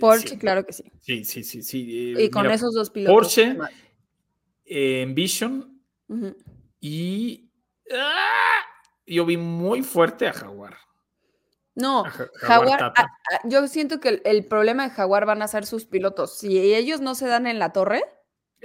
Porsche, Sí, claro que sí. Sí, sí, sí. sí. eh, Y con mira, esos dos pilotos. Porsche, eh, Envision y ¡ah! yo vi muy fuerte a Jaguar. No, A Ja- Jaguar, Tata. a- a- yo siento que el, el problema de Jaguar van a ser sus pilotos. Si ellos no se dan en la torre,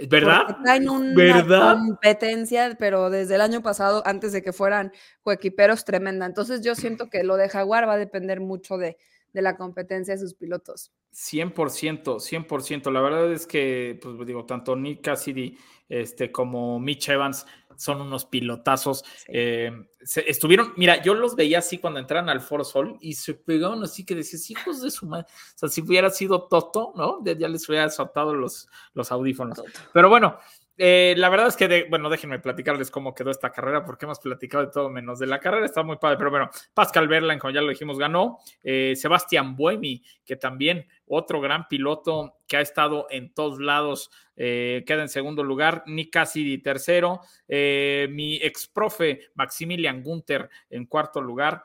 ¿Verdad? traen una ¿Verdad? competencia, pero desde el año pasado, antes de que fueran coequiperos, tremenda. Entonces yo siento que lo de Jaguar va a depender mucho de, de la competencia de sus pilotos. 100%, 100%. La verdad es que, pues digo, tanto Nick Cassidy este, como Mitch Evans son unos pilotazos. Sí. Eh, se- estuvieron, mira, yo los veía así cuando entraron al Foro Sol y se pegaban así que decías, hijos de su madre. O sea, si hubiera sido Toto, ¿no? Ya les hubiera soltado los, los audífonos. Pero bueno, eh, la verdad es que, de- bueno, déjenme platicarles cómo quedó esta carrera, porque hemos platicado de todo menos de la carrera, está muy padre, pero bueno, Pascal Verlaine, como ya lo dijimos, ganó, eh, Sebastián Buemi, que también otro gran piloto que ha estado en todos lados, eh, queda en segundo lugar, Nick Cassidy tercero, eh, mi ex profe Maximilian Gunther en cuarto lugar,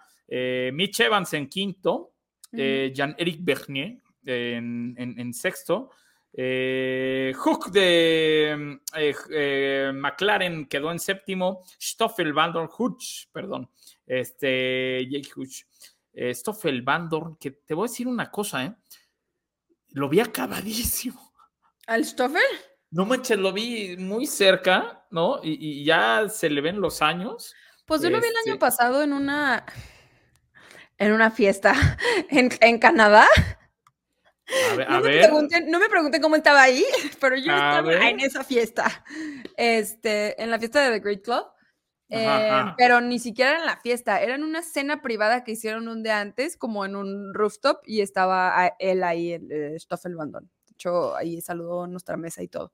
Mitch Evans en quinto, eh, Jean-Éric Bernier en, en- en sexto, Eh, Hook de eh, eh, McLaren quedó en séptimo. Stoffel Van Dorn, Hutch, perdón. Este, Jake Hutch. Eh, Stoffel Van Dorn, que te voy a decir una cosa, ¿eh? Lo vi acabadísimo. ¿Al Stoffel? No manches, lo vi muy cerca, ¿no? Y, y ya se le ven los años. Pues yo lo vi el Este- año pasado en una en una fiesta (laughs) en, en Canadá. A ver, No, a me ver. pregunten, no me pregunten cómo estaba ahí, (laughs) pero yo A estaba ver. en esa fiesta. Este, en la fiesta de The Great Club. Eh, Ajá, ajá. pero ni siquiera en la fiesta, era en una cena privada que hicieron un día antes, como en un rooftop, y estaba él ahí, el eh, Stoffel Bandon. De hecho, ahí saludó nuestra mesa y todo.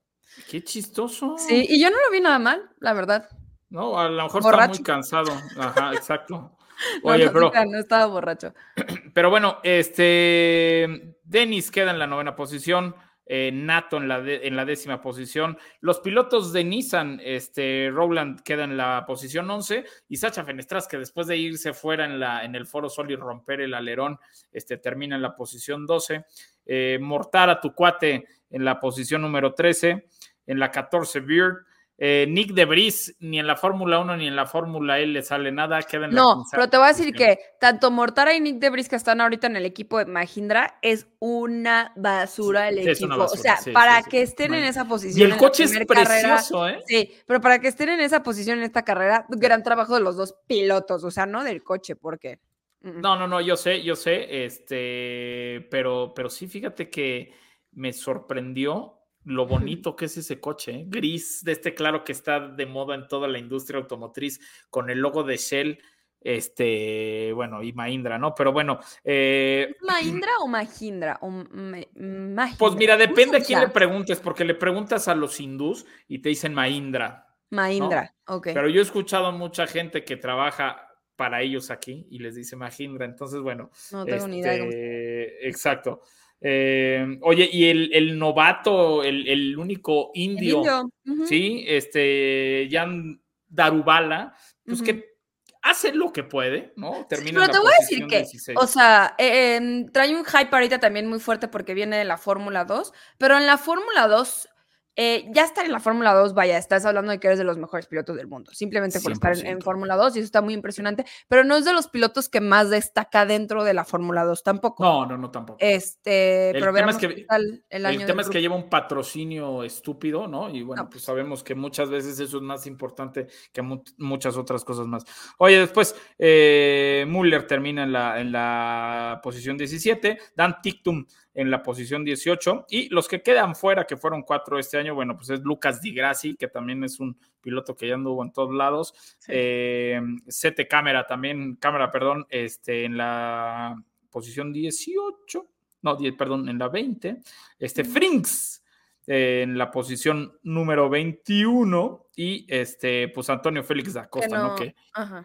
Qué chistoso. Sí, y yo no lo vi nada mal, la verdad. No, a lo mejor Borracho. muy cansado. Ajá, (laughs) exacto. Oye, no, pero, no estaba borracho. (clears throat) pero bueno, este Dennis queda en la novena posición, eh, Nato en la, décima posición. Los pilotos de Nissan, este Rowland queda en la posición 11 y Sacha Fenestras, que después de irse fuera en, la, en el Foro Sol y romper el alerón, este, termina en la posición 12. Eh, Mortara, tu cuate, en la posición número 13. En la 14, Beard. Eh, Nick de Vries, ni en la Fórmula 1 ni en la Fórmula E le sale nada, queda en la No, pero te voy a decir que tanto Mortara y Nick Debris que están ahorita en el equipo de Mahindra es una basura el Sí, equipo. basura, O sea, sí, para sí, que estén en esa Y posición. el en la coche es carrera- precioso, ¿eh? Sí, pero para que estén en esa posición en esta carrera, gran trabajo de los dos pilotos, o sea, no del coche, porque. mm, No, no, no, yo sé, yo sé, este, pero, pero sí, fíjate que me sorprendió lo bonito que es ese coche, ¿eh? gris, de este claro que está de moda en toda la industria automotriz, con el logo de Shell, este, bueno, y Mahindra, ¿no? Pero bueno, eh, ¿Es Mahindra o Mahindra? O me- Mahindra. pues mira, ¿Cómo depende a quién le preguntes, porque le preguntas a los hindús y te dicen Mahindra, Mahindra, ok. Pero yo he escuchado mucha gente que trabaja para ellos aquí y les dice Mahindra. Entonces, bueno. no tengo ni idea este, Exacto. Eh, oye, y el, el novato, el, el único El indio, sí, este, Jan Darubala, pues que hace lo que puede, ¿no? Termina pero te voy a decir que, 16. O sea, eh, em, trae un hype ahorita también muy fuerte porque viene de la Fórmula 2, pero en la Fórmula 2, eh, ya estar en la Fórmula 2, vaya, estás hablando de que eres de los mejores pilotos del mundo, simplemente por estar en, en 100%. Fórmula 2 y eso está muy impresionante, pero no es de los pilotos que más destaca dentro de la Fórmula 2 tampoco. no, no, no, tampoco. Este, pero tema es que- el año. El tema es que lleva un patrocinio estúpido, ¿no? Y bueno, No, pues sabemos que muchas veces eso es más importante que mu- muchas otras cosas más. Oye, después eh, Müller termina en la, en la posición 17, Dan Tictum en la posición 18 y los que quedan fuera, que fueron cuatro este año, bueno, pues es Lucas Di Grassi, que también es un piloto que ya anduvo en todos lados. Sí. Eh, Sete Cámara también, Cámara, perdón, este, en la posición 18, no, 10, perdón, en la 20. Este, Frinks eh, en la posición número 21 y este, pues Antonio Félix da que Costa, ¿no? no, Que,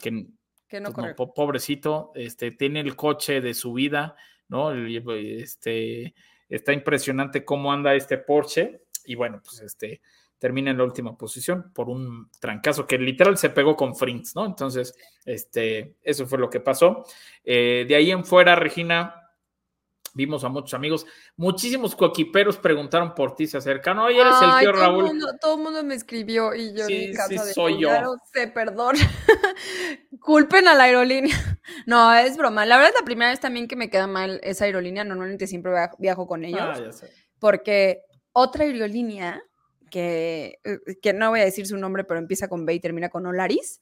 que que no pues, no, pobrecito, este, tiene el coche de su vida, ¿no? Este, está impresionante cómo anda este Porsche y bueno, pues este termina en la última posición por un trancazo que literal se pegó con Frinks, ¿no? Entonces, este, eso fue lo que pasó. Eh, de ahí en fuera, Regina, vimos a muchos amigos, muchísimos coquiperos preguntaron por ti, se acercaron, oye, eres el Ay, tío el Raúl. mundo, todo el mundo me escribió y yo en Sí, mi casa sí, de soy "Ya yo". lo sé, perdón. Culpen a la aerolínea. (laughs) No, es broma. La verdad, la primera vez también que me queda mal esa aerolínea, normalmente siempre via- viajo con ellos, Ah, ya sé. porque otra aerolínea que, eh, que no voy a decir su nombre, pero empieza con B y termina con Olaris.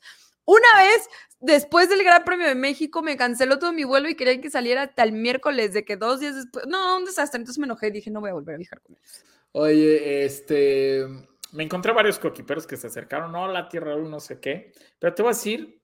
Una vez, después del Gran Premio de México, me canceló todo mi vuelo y querían que saliera hasta el miércoles, de que dos días después. No, un desastre. Entonces me enojé y dije, no voy a volver a viajar con ellos. Oye, este, me encontré varios coquiperos que se acercaron, no, la tierra no sé qué, pero te voy a decir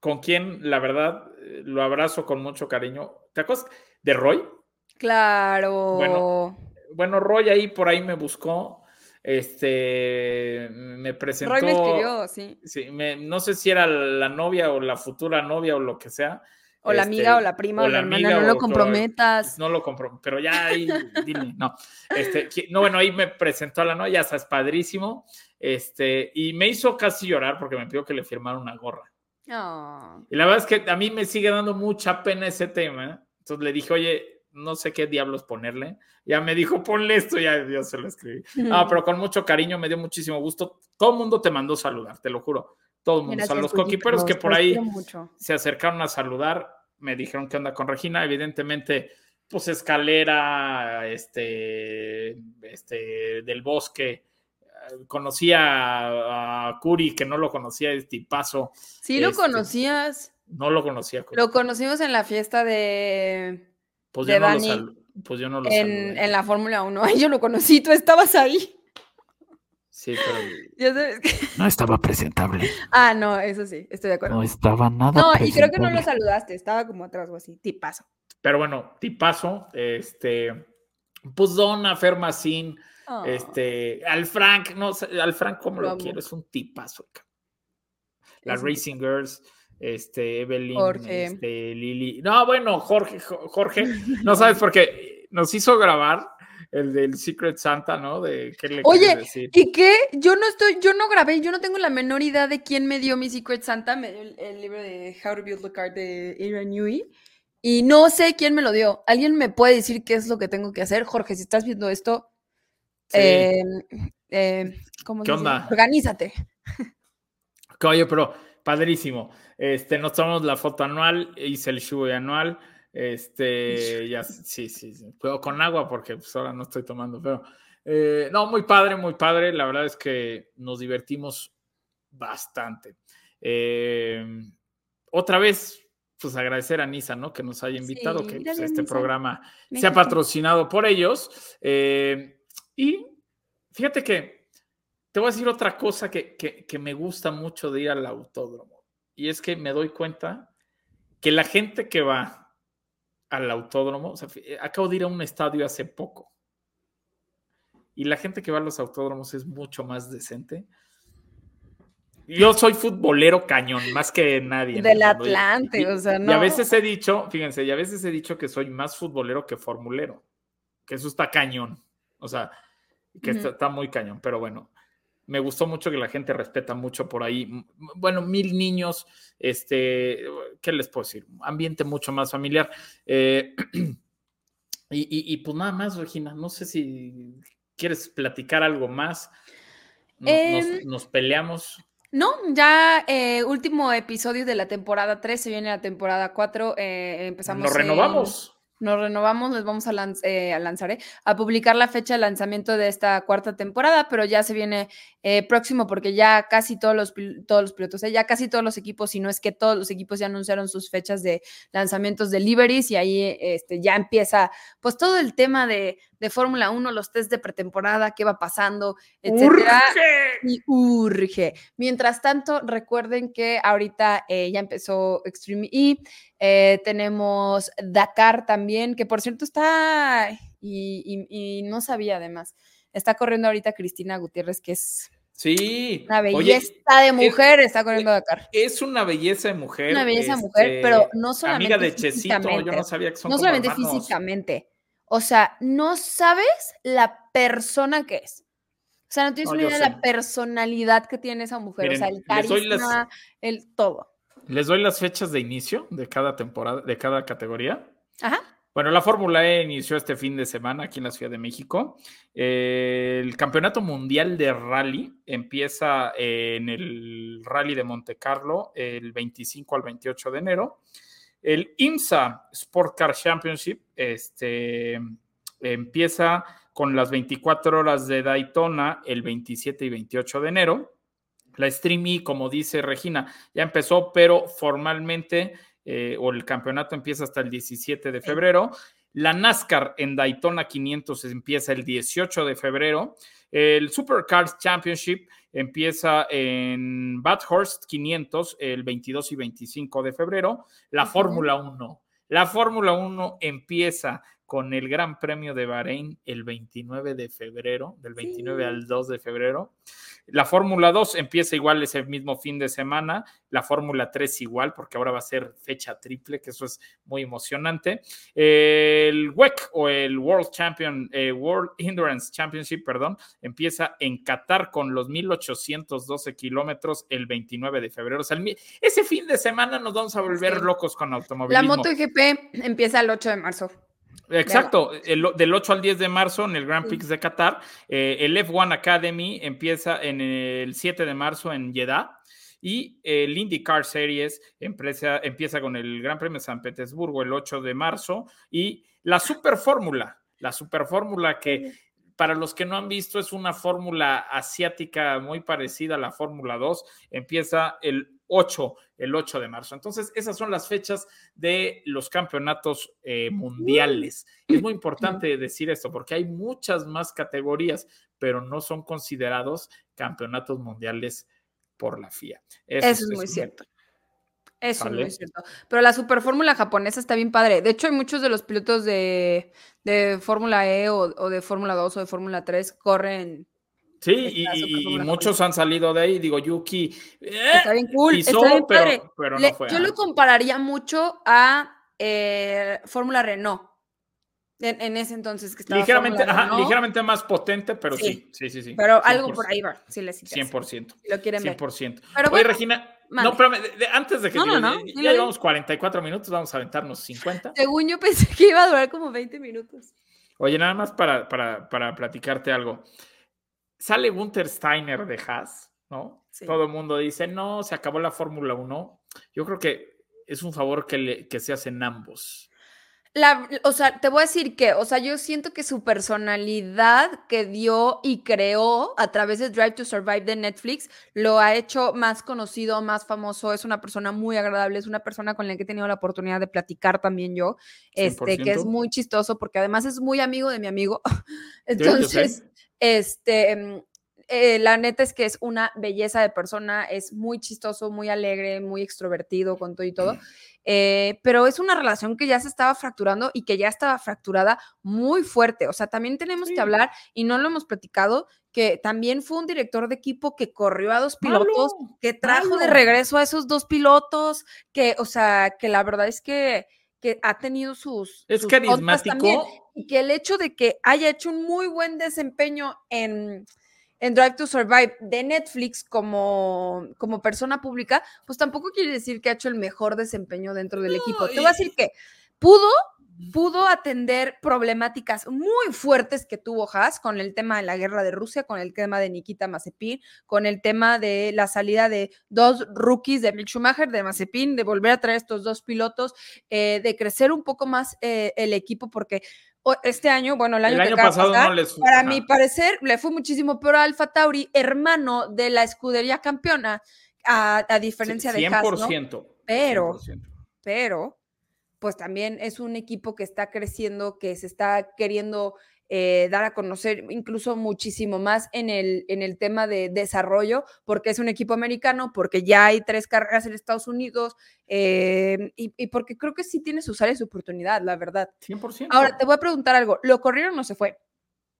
con quién, la verdad, eh, lo abrazo con mucho cariño. ¿Te acuerdas de Roy? Claro. Bueno, Bueno, Roy ahí por ahí me buscó, este, me presentó. Roy me escribió, sí. Sí, me- no sé si era la novia o la futura novia o lo que sea. O la este, amiga o la prima o, la, hermana, amiga no lo comprometas. No lo compro, pero ya ahí, (laughs) dile, no. Este, no, bueno, ahí me presentó a la novia, es padrísimo. Este, y me hizo casi llorar porque me pidió que le firmara una gorra. Ah. Y la verdad es que a mí me sigue dando mucha pena ese tema. Entonces le dije, oye, no sé qué diablos ponerle. Ya me dijo, ponle esto, ya, se lo escribí. Ah, pero con mucho cariño, me dio muchísimo gusto. Todo el mundo te mandó saludar, te lo juro. Todo el mundo. o sea, Gracias, los Pollitos, coquiperos que por los ahí se acercaron a saludar, me dijeron que anda con Regina. Evidentemente, pues escalera, este, este, del bosque. Conocía a, a Curi, que no lo conocía, es tipazo. Sí, lo Este, conocías. No lo conocía. Lo conocimos en la fiesta de. Pues de yo no lo, sal- pues yo no lo En, en la Fórmula 1. (laughs) Ay, yo lo conocí, tú estabas ahí. Sí, pero (laughs) Ya sabes que- No estaba presentable. Ah, no, eso sí, estoy de acuerdo. No estaba nada No, y creo que no lo saludaste, estaba como atrás o así, tipazo. Pero bueno, tipazo, este, pues Donna, Fermacín, Ah. este, al Frank, no sé, al Frank como Lo lo quiero, es un tipazo. Las Racing Girls, este, Evelyn, Jorge. este, Lili. No, bueno, Jorge, Jo- Jorge, no sabes porque nos hizo grabar el del Secret Santa, ¿no? De qué le Oye, decir. ¿Y qué? Yo no estoy, yo no grabé, yo no tengo la menor idea de quién me dio mi Secret Santa, me dio el, el libro de How to Build a Card de Aaron Newey. Y no sé quién me lo dio. ¿Alguien me puede decir qué es lo que tengo que hacer? Jorge, si estás viendo esto, Sí. eh, eh, ¿cómo ¿Qué se dice? onda? Organízate. Oye, pero padrísimo. Este, nos tomamos la foto anual, hice el show anual. Este, (laughs) ya, sí, sí, sí. Pero con agua porque pues ahora no estoy tomando, pero eh, no, muy padre, muy padre. La verdad es que nos divertimos bastante. Eh, otra vez, pues agradecer a Nisa, ¿no? Que nos haya invitado, Sí, que pues, este Nisa. programa sea patrocinado por ellos. Eh, y fíjate que te voy a decir otra cosa que, que- que me gusta mucho de ir al autódromo. Y es que me doy cuenta que la gente que va al autódromo, o sea, fi- eh, acabo de ir a un estadio hace poco. Y la gente que va a los autódromos es mucho más decente. Yo soy futbolero cañón, más que nadie. Del Atlante, y- o sea, Y a no. veces he dicho, fíjense, y a veces he dicho que soy más futbolero que formulero. Que eso está cañón. O sea, que está muy cañón. Pero bueno, me gustó mucho que la gente respeta mucho por ahí. Bueno, mil niños, este, ¿qué les puedo decir? Ambiente mucho más familiar. Eh, (clears throat) y, y- y, pues nada más, Regina, no sé si quieres platicar algo más. No- nos, Em, nos peleamos. No, ya eh, último episodio de la temporada 3, se viene la temporada 4, eh, empezamos Nos en- renovamos. Nos renovamos, les vamos a, eh, a lanzar, ¿eh? a publicar la fecha de lanzamiento de esta cuarta temporada, pero ya se viene eh, próximo porque ya casi todos los, todos los pilotos, ya casi todos los equipos, si no es que todos los equipos ya anunciaron sus fechas de lanzamientos de liveries y ahí este, ya empieza pues todo el tema de, de Fórmula 1, los test de pretemporada, qué va pasando, etcétera ¡Urge! y urge. Mientras tanto, recuerden que ahorita eh, ya empezó Extreme E, eh, tenemos Dakar también, que por cierto está, y, y- y no sabía además, está corriendo ahorita Cristina Gutiérrez, que es Sí. una Oye, belleza de mujer, está corriendo Dakar. Es una belleza de mujer. Una belleza de mujer, este, pero no solamente Amiga de Chesito, yo no sabía que son no como solamente hermanos. físicamente, o sea, no sabes la persona que es. O sea, no tienes No, yo idea de la personalidad que tiene esa mujer. o sea, el las- carisma, el todo. Les doy las fechas de inicio de cada temporada, de cada categoría. Ajá. Bueno, la Fórmula E inició este fin de semana aquí en la Ciudad de México. Eh, el Campeonato Mundial de Rally empieza en el Rally de Monte Carlo el 25 al 28 de enero. El IMSA Sport Car Championship este, empieza con las 24 horas de Daytona el 27 y 28 de enero. La Stream E, como dice Regina, ya empezó, pero formalmente, eh, o el campeonato empieza hasta el 17 de febrero. La NASCAR en Daytona 500 empieza el 18 de febrero. El Supercars Championship empieza en Bathurst 500 el 22 y 25 de febrero. La. Fórmula 1. La Fórmula 1 empieza con el Gran Premio de Bahrein el 29 de febrero, del 29 Sí. al 2 de febrero. La Fórmula 2 empieza igual ese mismo fin de semana. La Fórmula 3 igual, porque ahora va a ser fecha triple, que eso es muy emocionante. El WEC o el World Champion, eh, World Endurance Championship, perdón, empieza en Qatar con los 1812 kilómetros el 29 de febrero. O sea, el ese fin de semana nos vamos a volver locos con La automovilismo. MotoGP empieza el 8 de marzo. Exacto, el- del 8 al 10 de marzo en el Grand Sí. Prix de Qatar. Eh, el F1 Academy empieza en el 7 de marzo en Jeddah. Y el IndyCar Series empieza, empieza con el Gran Premio de San Petersburgo el 8 de marzo. Y la Super Fórmula, la Super Fórmula que para los que no han visto es una fórmula asiática muy parecida a la Fórmula 2, empieza el 8, el 8 de marzo. Entonces, esas son las fechas de los campeonatos eh, mundiales. Es muy importante decir esto porque hay muchas más categorías, pero no son considerados campeonatos mundiales por la FIA. Eso es muy cierto. Eso ¿Sale? es muy cierto. Pero la super fórmula japonesa está bien padre. De hecho, hay muchos de los pilotos de, de Fórmula E o, o de Fórmula 2 o de Fórmula 3 corren. Sí, y, muchos han salido de ahí. Digo, Yuki. eh, Está bien cool. pisó, está bien pero- padre. pero no Le- fue yo lo compararía mucho a eh, Fórmula Renault. En, en ese entonces que estaba ligeramente, ajá, ligeramente más potente, pero Sí. sí, sí, sí, sí. Pero algo 100%, por ahí va, si les interesa, 100%. si lo quieren ver. 100%. Pero Oye, bueno, Regina, no, de- antes de que No, no, ya- no, ya, llevamos 44 minutos, vamos a aventarnos 50. Según yo pensé que iba a durar como 20 minutos. Oye, nada más para, para, para platicarte algo. Sale Gunther Steiner de Haas, ¿no? Sí. Todo el mundo dice, no, se acabó la Fórmula 1. Yo creo que es un favor que, le- que se hacen ambos. La, o sea, te voy a decir que, o sea, yo siento que su personalidad que dio y creó a través de Drive to Survive de Netflix lo ha hecho más conocido, más famoso. Es una persona muy agradable, es una persona con la que he tenido la oportunidad de platicar también yo, este, que es 100%. muy chistoso porque además es muy amigo de mi amigo. (laughs) yo sé. Este, mm, eh, la neta es que es una belleza de persona, es muy chistoso, muy alegre, muy extrovertido con todo y todo. (clears throat) Eh, pero es una relación que ya se estaba fracturando y que ya estaba fracturada muy fuerte. O sea, también tenemos Sí. que hablar, y no lo hemos platicado, que también fue un director de equipo que corrió a dos pilotos, Malo, que trajo de regreso a esos dos pilotos, que, o sea, que la verdad es que, que ha tenido sus... Es sus contras también, carismático. y que el hecho de que haya hecho un muy buen desempeño en, en Drive to Survive de Netflix como, como persona pública, pues tampoco quiere decir que ha hecho el mejor desempeño dentro del equipo. Te voy a decir que pudo, pudo atender problemáticas muy fuertes que tuvo Haas con el tema de la guerra de Rusia, con el tema de Nikita Mazepin, con el tema de la salida de dos rookies de Mick Schumacher, de Mazepin, de volver a traer estos dos pilotos, eh, de crecer un poco más eh, el equipo, porque este año, bueno, el año, El que acaba de pasado pasar, no les para ajá. mi parecer, le fue muchísimo peor a Alfa Tauri, hermano de la escudería campeona, a, a diferencia de Haas, ¿no? 100%. Pero- 100%. pero pues también es un equipo que está creciendo, que se está queriendo eh, dar a conocer incluso muchísimo más en el, en el tema de desarrollo, porque es un equipo americano, porque ya hay tres carreras en Estados Unidos eh, y, y porque creo que sí tiene sus áreas de oportunidad, la verdad. 100%. Ahora, te voy a preguntar algo, ¿lo corrieron o no se fue?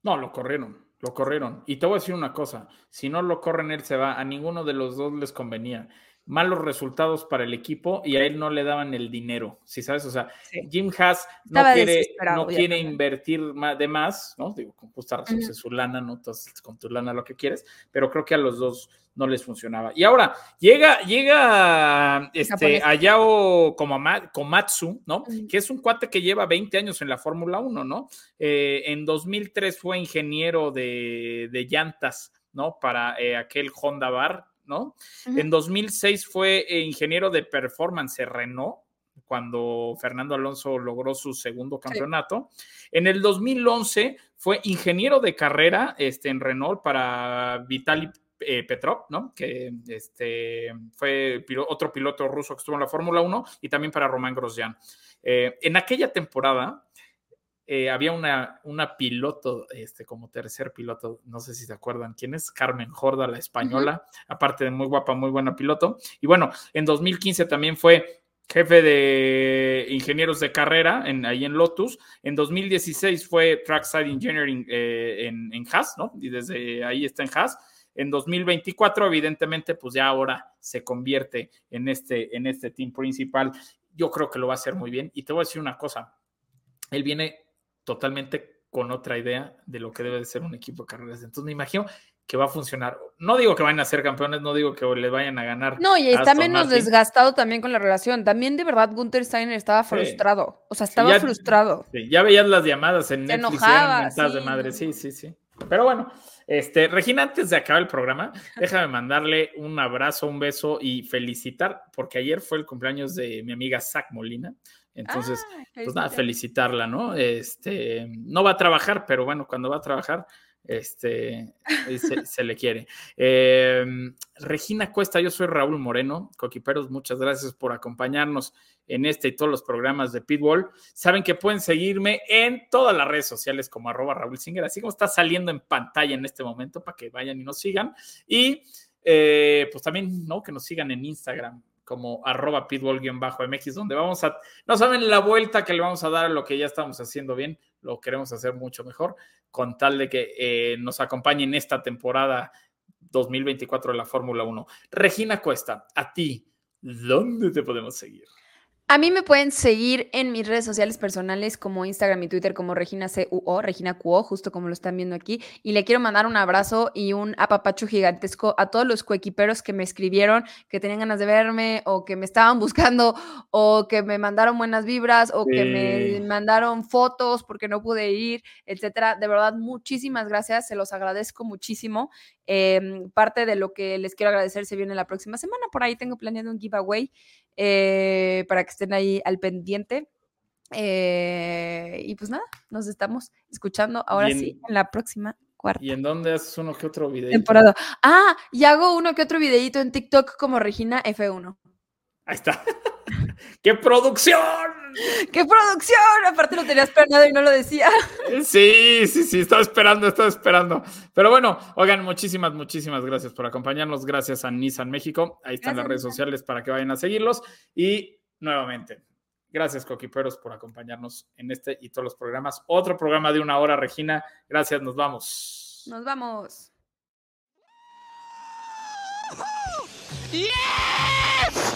No, lo corrieron, lo corrieron. Y te voy a decir una cosa, si no lo corren, él se va, a ninguno de los dos les convenía. Malos resultados para el equipo y a él no le daban el dinero, ¿sí sabes? O sea, Sí. Jim Haas no Estaba quiere, no quiere invertir de más, ¿no? Digo, con justa razón, es su lana, no Entonces, con tu lana lo que quieres, pero creo que a los dos no les funcionaba. Y ahora llega, llega este. Ayao Komatsu, ¿no? Ujú. Que es un cuate que lleva 20 años en la Fórmula 1, ¿no? Eh, en 2003 fue ingeniero de, de llantas, ¿no? Para eh, aquel Honda Bar, ¿no? Ujú. En 2006 fue eh, ingeniero de performance en Renault, cuando Fernando Alonso logró su segundo campeonato. En el 2011 fue ingeniero de carrera este, en Renault para Vitaly eh, Petrov, ¿no? Que este, fue pilo- otro piloto ruso que estuvo en la Fórmula 1 y también para Román Grosjean. Eh, en aquella temporada eh, había una, una piloto, este, como tercer piloto, no sé si se acuerdan quién es, Carmen Jorda, la española, aparte de muy guapa, muy buena piloto. Y bueno, en 2015 también fue jefe de ingenieros de carrera en, ahí en Lotus. En 2016 fue Trackside Engineering eh, en, en Haas, ¿no? Y desde ahí está en Haas. En 2024, evidentemente, pues ya ahora se convierte en este, en este team principal. Yo creo que lo va a hacer muy bien. Y te voy a decir una cosa. Él viene totalmente con otra idea de lo que debe de ser un equipo de carreras. Entonces me imagino que va a funcionar. No digo que vayan a ser campeones, no digo que les vayan a ganar. No, y está menos Martin. desgastado también con la relación. También de verdad Gunther Steiner estaba Sí. frustrado. O sea, estaba ya- frustrado. Sí, ya veías las llamadas en Se Netflix, enojaba, eran mentadas de madre, sí, sí, sí. Pero bueno, este, Regina, antes de acabar el programa, (laughs) déjame mandarle un abrazo, un beso y felicitar, porque ayer fue el cumpleaños de mi amiga Zach Molina. Entonces, Ah, pues nada, felicitarla, ¿no? Este, no va a trabajar, pero bueno, cuando va a trabajar, este, se, se le quiere. Eh, Regina Cuesta, yo soy Raúl Moreno, Coquiperos, muchas gracias por acompañarnos en este y todos los programas de Pitbull. Saben que pueden seguirme en todas las redes sociales como arroba Raúl Singer, así como está saliendo en pantalla en este momento para que vayan y nos sigan. Y eh, pues también, ¿no? Que nos sigan en Instagram como arroba pitbull-mx, donde vamos a, no saben la vuelta que le vamos a dar a lo que ya estamos haciendo bien, lo queremos hacer mucho mejor, con tal de que eh, nos acompañen esta temporada 2024 de la Fórmula 1. Regina Cuesta, a ti, ¿dónde te podemos seguir? A mí me pueden seguir en mis redes sociales personales como Instagram y Twitter como Regina CUO, Regina QO, justo como lo están viendo aquí. Y le quiero mandar un abrazo y un apapacho gigantesco a todos los coequiperos que me escribieron, que tenían ganas de verme o que me estaban (laughs) buscando o que me mandaron buenas vibras o que me mandaron fotos porque no pude ir, etcétera. De verdad, muchísimas gracias, se los agradezco muchísimo. Em, parte de lo que les quiero agradecer se viene la próxima semana. Por ahí tengo planeado un giveaway eh, para que estén ahí al pendiente. Eh, y pues nada, nos estamos escuchando ahora en- sí en la próxima cuarta ¿Y en dónde haces uno que otro video? temporada. Ah, y hago uno que otro videito en TikTok como Regina F1. Ahí está. (laughs) ¡Qué producción! ¡Qué producción! Aparte lo tenías planeado y no lo decía. Sí, sí, sí, estaba esperando, estaba esperando. Pero bueno, oigan, muchísimas, muchísimas gracias por acompañarnos. Gracias a Nissan México. Ahí están Gracias, las redes Nissan. sociales para que vayan a seguirlos. Y nuevamente, gracias, Coquiperos, por acompañarnos en este y todos los programas. Otro programa de una hora, Regina. Gracias, nos vamos. Nos vamos. Yes!